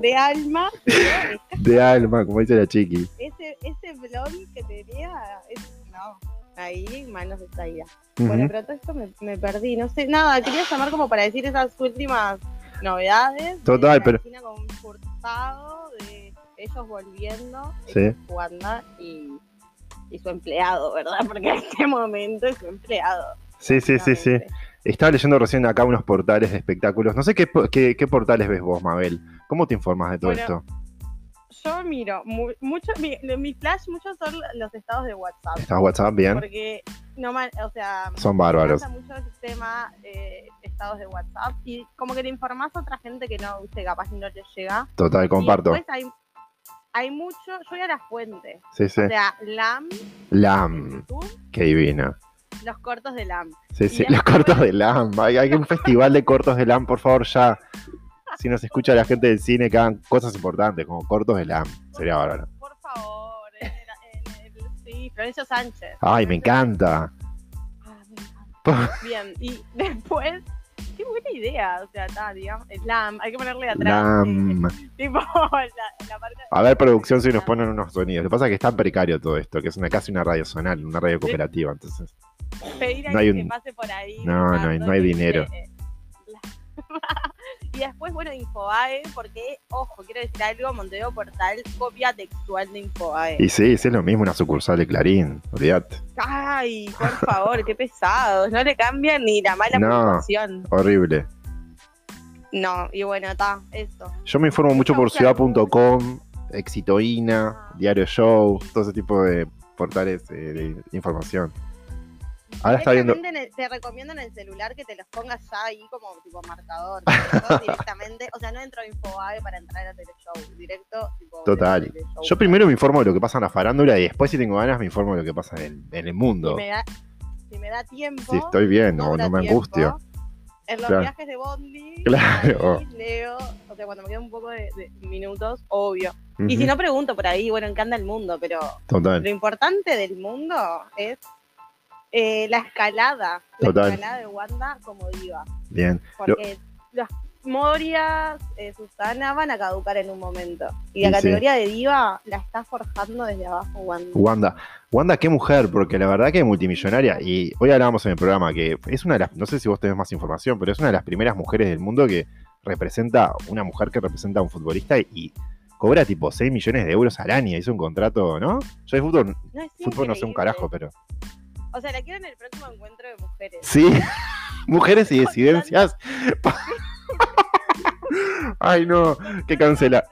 De alma, es De alma, como dice la chiqui. ese, ese blond que tenía, es- no, ahí manos de Zaira. Bueno, Ujú. pero todo esto me, me perdí, no sé, nada, quería llamar como para decir esas últimas novedades. Total, pero- con Furtado, de ellos volviendo, Sí. Wanda y, y su empleado, ¿verdad? Porque en este momento es su empleado. Sí, sí, sí, sí. Estaba leyendo recién acá unos portales de espectáculos. No sé qué, po- qué, qué portales ves vos, Mabel. ¿Cómo te informas de todo Bueno, esto? Yo miro, mu- mucho, mi, mi flash, muchos son los estados de WhatsApp. ¿Estás WhatsApp bien? Porque no o sea, Son me bárbaros. encanta mucho el tema eh, estados de WhatsApp y como que le informás a otra gente que no, viste, capaz no le llega. Total, comparto. hay, hay mucho, yo voy a la fuente. Sí, sí. O sea, LAM, LAM. YouTube, Qué. Los cortos de LAM. Sí, sí. Los cortos de LAM. Hay, hay un festival de cortos de LAM, por favor, ya. Si nos escucha la gente del cine, que hagan cosas importantes, como cortos de LAM. Sería bárbaro. Por favor, en el- en el- sí, Florencio Sánchez. Ay, me Florencio encanta. Ah, me encanta. Bien, y después, qué buena idea, o sea, está, digamos, LAM, hay que ponerle atrás. LAM. eh, tipo, la, la parte. A ver, producción, si nos ponen unos sonidos. Lo que pasa es que es tan precario todo esto, que es una casi una radio zonal, una radio cooperativa. Entonces, pedir a no hay alguien un- que pase por ahí. No, no hay- no dinero. eh, la- y después, bueno, Infobae, porque, ojo, quiero decir algo, Montevideo Portal, copia textual de Infobae. y sí, sí, es lo mismo una sucursal de Clarín. Olvídate. Ay, por favor, qué pesados, no le cambian ni la mala No. Horrible. No, y bueno, está, eso. Yo me informo mucho por ciudad.com, Exitoína, Diario Show, todo ese tipo de portales eh, de información. Ahora está viendo. El- te recomiendo en el celular que te los pongas ya ahí como tipo marcador. directamente, o sea, no entro a Infobae para entrar a Teleshow, directo. Tipo, Total. Teleshow. Yo primero me informo de lo que pasa en la farándula y después, si tengo ganas, me informo de lo que pasa en, en el Si mundo. me da, si me da tiempo. Si estoy bien, no, no me tiempo, angustio. en los Claro. viajes de Bondi, Claro. ahí leo, o sea, cuando me quedan un poco de, de minutos, obvio. Y si no pregunto por ahí, bueno, ¿en qué anda el mundo? Pero Total. lo importante del mundo es eh, la escalada, Total. la escalada de Wanda como diva. Bien. Lo- Porque las Moria, eh, Susana van a caducar en un momento. Y la sí. categoría de diva la está forjando desde abajo Wanda. Wanda. Wanda, qué mujer, porque la verdad que es multimillonaria. Y hoy hablábamos en el programa que es una de las, no sé si vos tenés más información, pero es una de las primeras mujeres del mundo que representa, una mujer que representa a un futbolista y cobra tipo 6 millones de euros al año. Hizo un contrato, ¿no? Yo de fútbol, No, fútbol no sé un carajo, pero. O sea, la quiero en el próximo encuentro de mujeres. Sí, mujeres y disidencias. Ay, no, que cancela.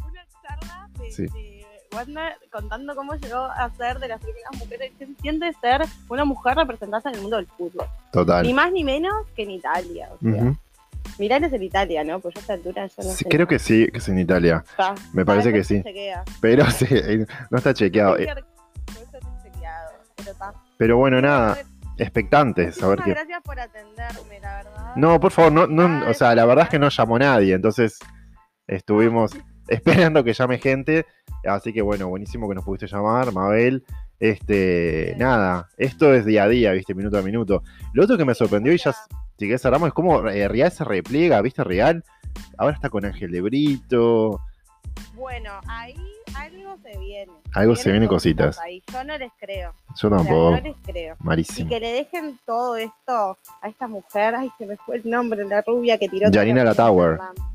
Una, una charla de, Sí. de Wanda contando cómo llegó a ser de las primeras mujeres que se siente ser una mujer representada en el mundo del fútbol. Ni Total. más ni menos que en Italia. O sea. Milán es en Italia, ¿no? Pues yo a esta altura ya no Sí, sé. creo que sí, que es en Italia. Está. me parece que sí. chequea. Pero sí, eh, no está chequeado. Pero bueno, nada, expectantes a ver qué. gracias por atenderme, la verdad. No, por favor, no, no, o sea, la verdad es que no llamó nadie, entonces estuvimos esperando que llame gente, así que bueno, buenísimo que nos pudiste llamar, Mabel. Este, nada, esto es día a día, viste, minuto a minuto. Lo otro que me sorprendió y ya, si querés cerramos, es como eh, Real se repliega, viste, Real. Ahora está con Ángel de Brito. Bueno, ahí algo se viene. Algo se viene cositas. Ahí. Yo no les creo. Yo O sea, tampoco. no les creo. Y Malísimo. que le dejen todo esto a esta mujer, ay, se me fue el nombre, la rubia que tiró. Janina Latower. Instagram.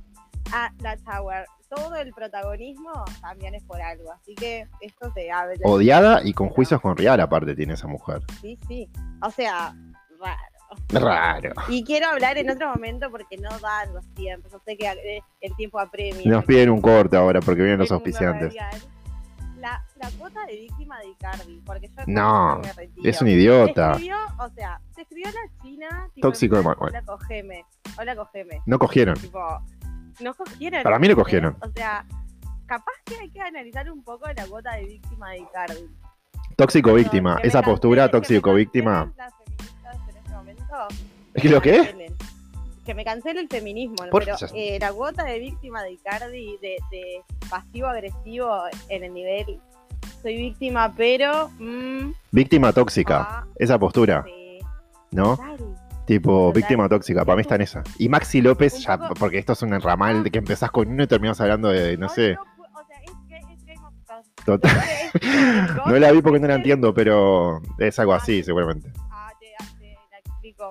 Ah, la Tower. Todo el protagonismo también es por algo, así que esto se habla. Odiada y con juicios con Real aparte tiene esa mujer. Sí, sí. O sea, raro. Raro. Y quiero hablar en otro momento porque no dan los tiempos. Yo sé que eh, el tiempo apremia. Nos piden un corte ahora porque vienen los auspiciantes. La, la cuota de víctima de Icardi, porque yo No, me. Es un idiota. Se escribió, o sea, se escribió la China. tipo, Tóxico de Manuel. Hola, cogeme. Hola, cogeme. No cogieron. Tipo, no cogieron. Para mí lo ¿entendés? cogieron. O sea, capaz que hay que analizar un poco la cuota de víctima de Icardi. Tóxico víctima. Esa postura tóxico víctima. Las en momento. ¿Es que lo cancelen. Que me cancele el feminismo, ¿no? Pero eh, la cuota de víctima de Icardi, de, de pasivo-agresivo en el nivel, soy víctima, pero... mm, Víctima tóxica. ah, Esa postura, sí, ¿no? Tipo, Total. víctima tóxica. Para mí está en esa. Y Maxi López, ya, porque esto es un enramal de que empezás con uno y terminás hablando de, no sé. pu- o sea, es, que- es. Total. Es- No la vi porque no la entiendo, pero es algo así, seguramente.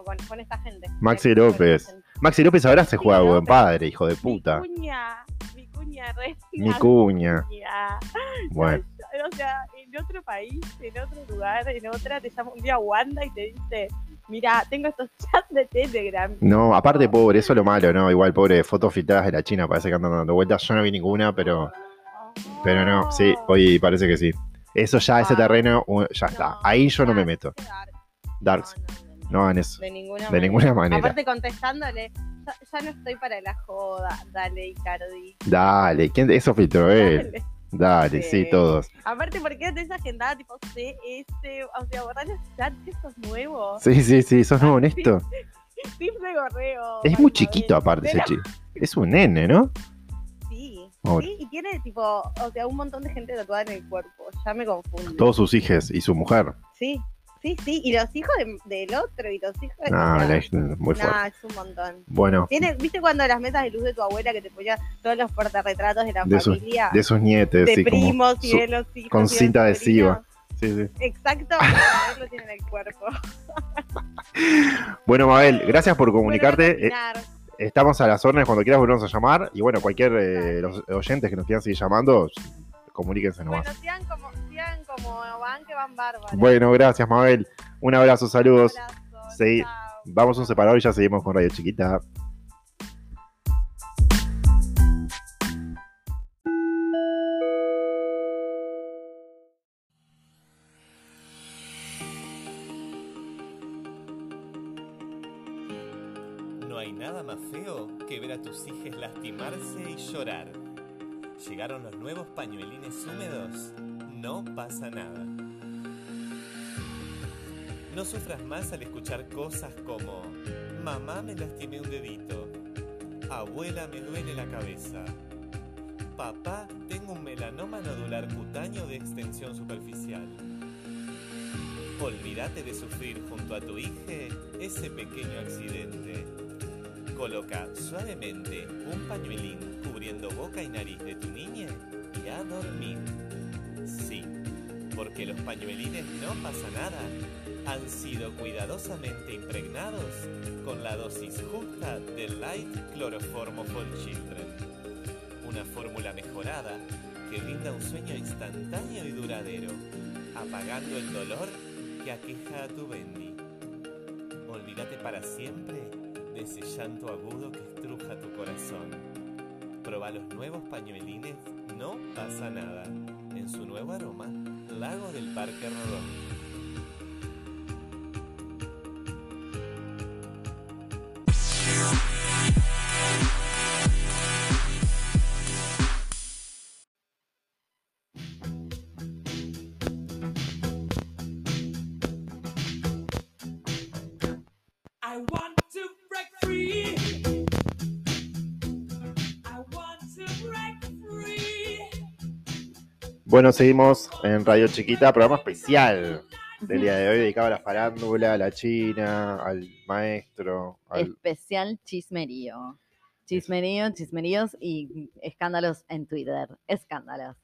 Con, con esta gente. Maxi Te la explico con López. esta gente. Maxi López ahora se juega buen padre, hijo de puta. Mi cuña, mi cuña, re. Mi cuña. cuña. Bueno, O sea, en otro país, en otro lugar, en otra, te llama un día Wanda y te dice, mira, tengo estos chats de Telegram. no, aparte pobre, eso es lo malo, ¿no? Igual pobre, fotos filtradas de la China, parece que andan dando vueltas. Yo no vi ninguna, pero, pero no, sí, hoy parece que sí. Eso ya, ese terreno, ya está. Ahí yo no me meto. Darks. Darks, No, no, no, hagan eso. De ninguna De ninguna manera. Aparte contestándole, ya, ya no estoy para la joda, dale Icardi. Dale, ¿quién eso filtró él? Dale. Dale, sí, Sí. todos. Aparte, ¿por qué tenés agendada tipo CS? O sea, borrar los chats estos nuevos. Sí, sí, sí, sos nuevo en esto. Tips de gorreo. Es muy chiquito aparte ese chico. Es un nene, ¿no? Sí, sí, y tiene tipo, o sea, un montón de gente tatuada en el cuerpo. Ya me confundo. Todos sus hijos y su mujer. Sí, sí, sí. Y los hijos de- del otro y los hijos de. No, la- es muy fuerte. nah, es un montón. Bueno, ¿Tiene, ¿Viste cuando las mesas de luz de tu abuela que te ponía todos los portarretratos de la De sus- familia? de sus nietes, de sí, como primos y su- de los hijos. con y de cinta adhesiva. sobrinos. Sí, sí. Exacto, él lo tiene en el cuerpo. Bueno, Mabel, gracias por comunicarte. Bueno, Eh, cocinar. Estamos a las órdenes cuando quieras volvernos a llamar. Y bueno, cualquier eh, los oyentes que nos quieran seguir llamando, comuníquense nomás. Bueno, sigan como, como van, que van bárbaros. Bueno, gracias, Mabel. Un abrazo, saludos. Un abrazo, Sí. chao. Vamos a un separador y ya seguimos con Radio Chiquita. Más al escuchar cosas como Mamá me lastimé un dedito. Abuela me duele la cabeza. Papá, tengo un melanoma nodular cutáneo de extensión superficial. Olvídate de sufrir junto a tu hija ese pequeño accidente. Coloca suavemente un pañuelín cubriendo boca y nariz de tu niña y a dormir. Sí, porque los pañuelines no pasa nada. Han sido cuidadosamente impregnados con la dosis justa de Light Cloroformo for Children. Una fórmula mejorada que brinda un sueño instantáneo y duradero, apagando el dolor que aqueja a tu Bendy. Olvídate para siempre de ese llanto agudo que estruja tu corazón. Proba los nuevos pañuelines, no pasa nada. En su nuevo aroma, Lago del Parque Rodón. Bueno, seguimos en Radio Chiquita, programa especial del día de hoy dedicado a la farándula, a la China, al maestro, al... Especial chismerío. Chismerío, chismeríos y escándalos en Twitter. Escándalos.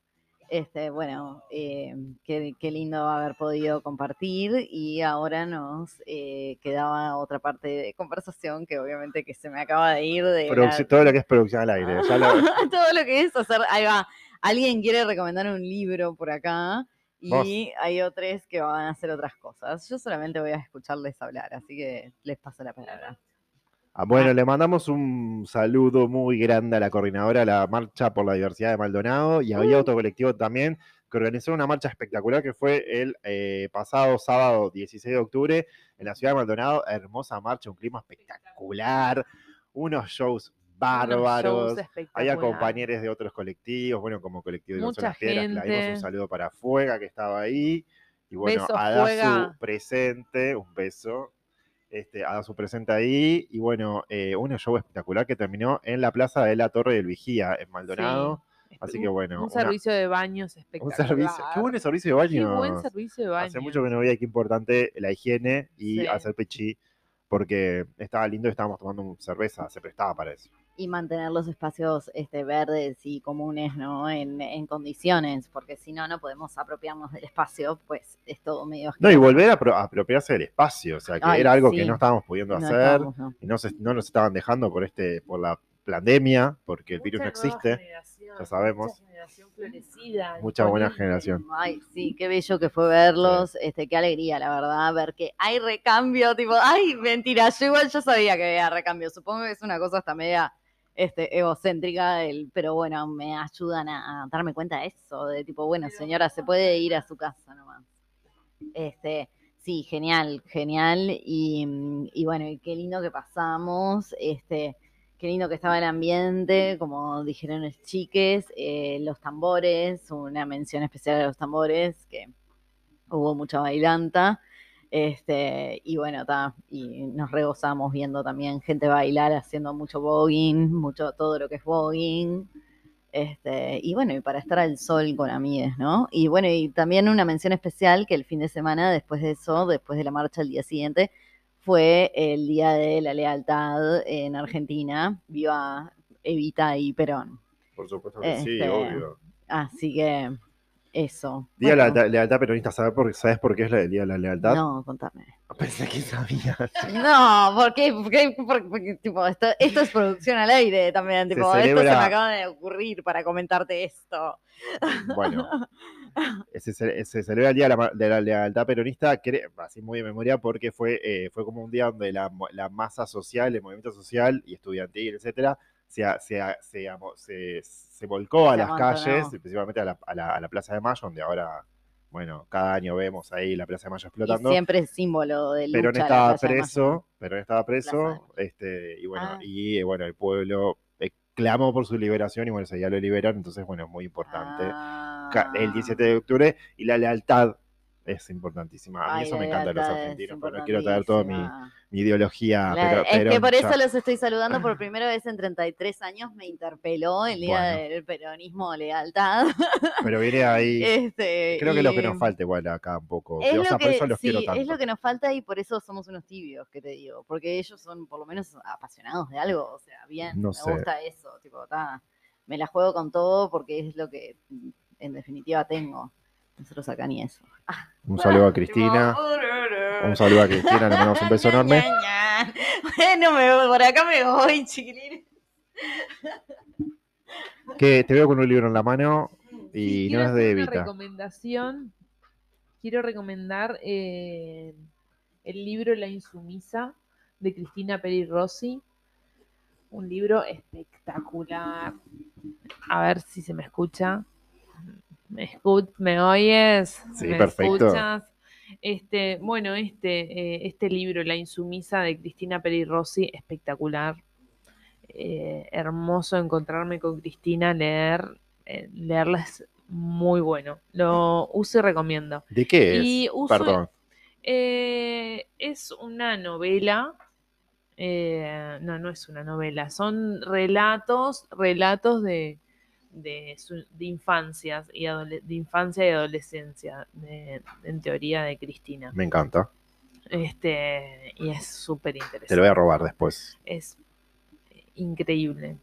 Este, bueno, eh, qué, qué lindo haber podido compartir y ahora nos eh, quedaba otra parte de conversación que obviamente que se me acaba de ir de la- todo lo que es producción al aire. ya lo- todo lo que es hacer, ahí va, alguien quiere recomendar un libro por acá y Vos. hay otros que van a hacer otras cosas. Yo solamente voy a escucharles hablar, así que les paso la palabra. Ah, bueno, le mandamos un saludo muy grande a la coordinadora de la Marcha por la Diversidad de Maldonado y había otro colectivo también que organizó una marcha espectacular que fue el eh, pasado sábado 16 de octubre en la ciudad de Maldonado. Hermosa marcha, un clima espectacular, unos shows bárbaros. Había compañeros de otros colectivos, bueno, como colectivo de Mucha que le dimos un gente. saludo para Fuega, que estaba ahí. Y bueno, Beso, a su presente, un beso, este, a su presente ahí. Y bueno, eh, un show espectacular que terminó en la plaza de la Torre del Vigía, en Maldonado. Así que bueno, Un una- servicio de baños Un espectacular. servicio, qué buen servicio de Qué baño. buen servicio de baños. Hace mucho que no veía qué importante la higiene y Sí. hacer pechí, porque estaba lindo y estábamos tomando un- cerveza, se prestaba para eso. Y mantener los espacios este, verdes y comunes ¿no? en, en condiciones, porque si no, no podemos apropiarnos del espacio, pues es todo medio... No, y volver a, apro- a apropiarse del espacio, o sea, que Ay, era algo sí. que no estábamos pudiendo No hacer estábamos, ¿no? y no, se- no nos estaban dejando por este por la pandemia, porque el virus no Mucha existe. ya sabemos. Mucha generación florecida. Mucha buena generación. Ay, sí, qué bello que fue verlos, este, qué alegría, la verdad, ver que hay recambio, tipo, ay, mentira, yo igual yo sabía que había recambio, supongo que es una cosa hasta media este, egocéntrica, el, pero bueno, me ayudan a, a darme cuenta de eso, de tipo, bueno, señora, se puede ir a su casa nomás. Este, sí, genial, genial, y, y bueno, y qué lindo que pasamos, este, qué lindo que estaba el ambiente, como dijeron los chiques, eh, los tambores, una mención especial a los tambores, que hubo mucha bailanta. Este, y bueno, ta, y nos regozamos viendo también gente bailar haciendo mucho voguing, mucho todo lo que es voguing. Este, y bueno, y para estar al sol con amigues, ¿no? Y bueno, y también una mención especial que el fin de semana, después de eso, después de la marcha el día siguiente, fue el Día de la Lealtad en Argentina. Viva Evita y Perón. Por supuesto que sí, Este, obvio. Así que eso. Día de la Bueno, lealtad, peronista, ¿sabes por, ¿sabes por qué es el Día de la Lealtad? No, contame. Pensé que sabías. No. Porque, porque, tipo, esto, esto es producción al aire también. Se Tipo, esto se me acaba de ocurrir para comentarte esto. Bueno, se, se celebra el Día de la, ma- de la Lealtad Peronista, así muy de memoria, porque fue, eh, fue como un día donde la masa social, el movimiento social y estudiantil, etcétera, se, se, se, se- se volcó a Se las calles, principalmente a la, a la- a la Plaza de Mayo, donde ahora, bueno, cada año vemos ahí la Plaza de Mayo Y explotando. siempre es símbolo de lucha. Perón estaba preso, Perón estaba preso, este, y bueno, Ah. y eh, bueno, el pueblo eh, clamó por su liberación y bueno, ese día lo liberan, entonces bueno, es muy importante. Ca- El Ah. 17 de octubre y la lealtad es importantísima. A mí Ay, eso me encanta los argentinos, pero quiero traer toda mi, mi ideología. La- pero, es pero que por eso ya- los estoy saludando por primera vez en 33 años. Me interpeló el día Bueno. del peronismo lealtad. pero viene ahí. Este, Creo que es lo que nos falta igual acá un poco. Es o lo, sea, por que, eso los sí, quiero tanto. es lo que nos falta y por eso somos unos tibios, que te digo. Porque ellos son por lo menos apasionados de algo. O sea, bien, No me sé. gusta eso. Tipo, ta, me la juego con todo porque es lo que en definitiva tengo. Nosotros acá ni eso. Un saludo a Cristina. Un saludo a Cristina, le mandamos un beso enorme. Bueno, me voy, por acá me voy, chiquilín. Que te veo con un libro en la mano y Sí, no quiero es de hacer una Evita. recomendación. Quiero recomendar eh, el libro La Insumisa de Cristina Peri Rossi. Un libro espectacular. A ver si se me escucha. ¿Me, ¿me oyes? Sí, ¿Me perfecto. escuchas? Este, bueno, este, eh, este libro, La Insumisa de Cristina Peri Rossi, espectacular. Eh, hermoso encontrarme con Cristina, leer, eh, leerla es muy bueno. Lo uso y recomiendo. ¿De qué es? Y uso- Perdón. Es una novela. no, no es una novela. Son relatos, relatos de, de, su- de infancias y de infancia y adolescencia, de- en teoría de Cristina. Me encanta. Este, y es súper interesante. Te lo voy a robar después. Es increíble.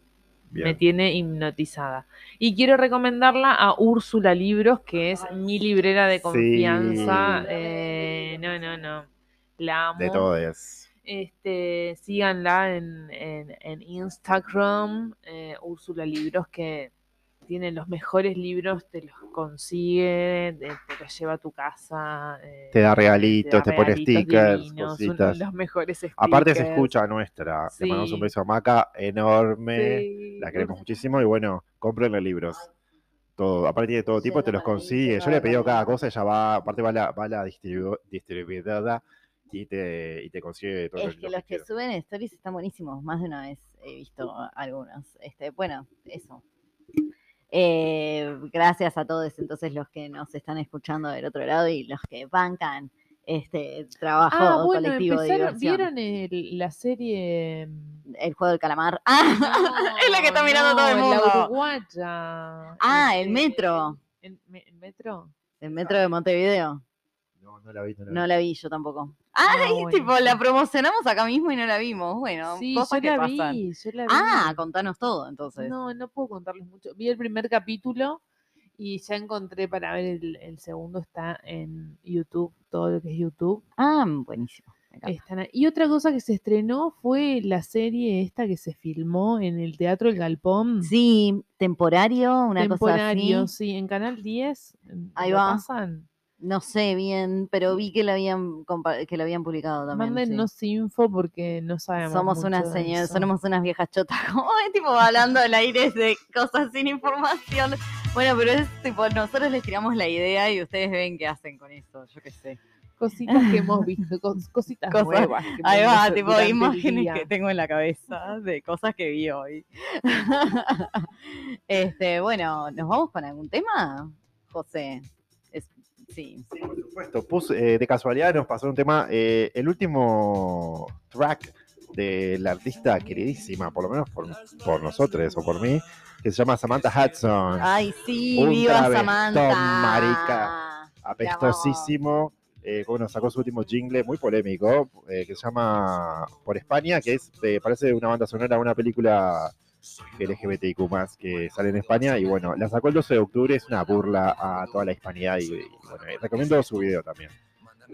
Me tiene hipnotizada. Y quiero recomendarla a Úrsula Libros, que es mi librera de Sí. confianza. Eh, no, no, no. La amo. De todo es. Este, síganla en, en- en Instagram, eh, Úrsula Libros, que tiene los mejores libros, te los consigue, te, te los lleva a tu casa. eh, Te da regalitos, da te pone regalitos stickers, divinos, cositas. Son los mejores stickers. Aparte se escucha nuestra. Le mandamos un beso a Maca enorme. Sí. La queremos muchísimo y bueno, cómprenle libros. Todo, aparte de todo tipo, te los consigue. Yo le he pedido cada cosa, ella va, aparte va a la, va la distribu- distribuidora y te, y te consigue todo Es que los que quieras. suben stories están buenísimos. Más de una vez he visto algunos. Este, bueno, eso. Eh, gracias a todos entonces los que nos están escuchando del otro lado y los que bancan este trabajo Ah, bueno, colectivo de diversión. ¿vieron el- la serie? El juego del calamar. Ah, es la que está mirando todo el no, mundo. La uruguaya. Ah, el Este, metro. ¿El, me- el metro? El metro de Montevideo. No, no la vi, no la vi. No la vi yo tampoco. Ay, bueno. tipo, la promocionamos acá mismo y no la vimos. Bueno, Sí, cosas yo que la pasan. vi, yo la vi. Ah, contanos todo entonces. No, no puedo contarles mucho. Vi el primer capítulo y ya encontré para ver el, el segundo. Está en YouTube, todo lo que es YouTube. Ah, buenísimo. Están. Y otra cosa que se estrenó fue la serie esta que se filmó en el Teatro El Galpón. Sí, temporario, una temporario, cosa así. sí, en Canal 10. Ahí ¿lo va. pasan? No sé bien, pero vi que lo habían que lo habían publicado también. sí. Mándennos info porque no sabemos. Somos unas señoras, somos unas viejas chotas, como de, tipo hablando al aire de cosas sin información. Bueno, pero es tipo, nosotros les tiramos la idea y ustedes ven qué hacen con eso, yo qué sé. Cositas que hemos visto, cos- cositas Cosas- nuevas. Ahí va, tipo imágenes que tengo en la cabeza de cosas que vi hoy. este, bueno, ¿nos vamos con algún tema? José. Es- sí. Sí, por supuesto. Eh, de casualidad nos pasó un tema. eh, el último track de la artista queridísima, por lo menos por, por nosotros o por mí, que se llama Samantha Hudson. Ay, sí, Un viva Samantha. marica. apestosísimo. Eh, bueno, sacó su último jingle muy polémico eh, que se llama Por España, que es parece una banda sonora de una película LGBTIQ que sale en España. Y bueno, la sacó el 12 de octubre, es una burla a toda la hispanidad. Y, y, bueno, recomiendo su video también.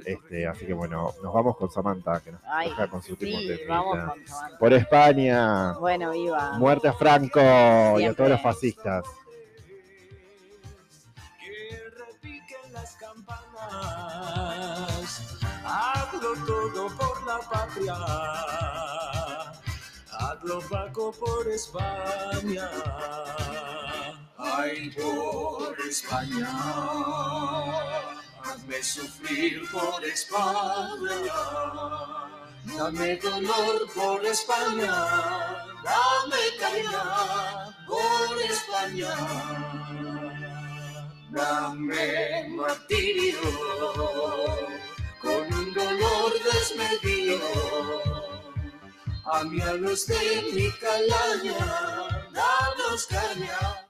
Este, así que bueno, nos vamos con Samantha, que nos Ay, deja con su sí, vamos con Samantha. Por España, Bueno, viva. muerte a Franco y a Siempre. todos los fascistas. que repiquen las campanas. Hazlo todo por la patria. Por España. Ay, por España. Hazme sufrir por España. Dame dolor por España. Dame caridad por España. dame martirio, con un dolor desmedido a mí a los de mi calaña, danos caña.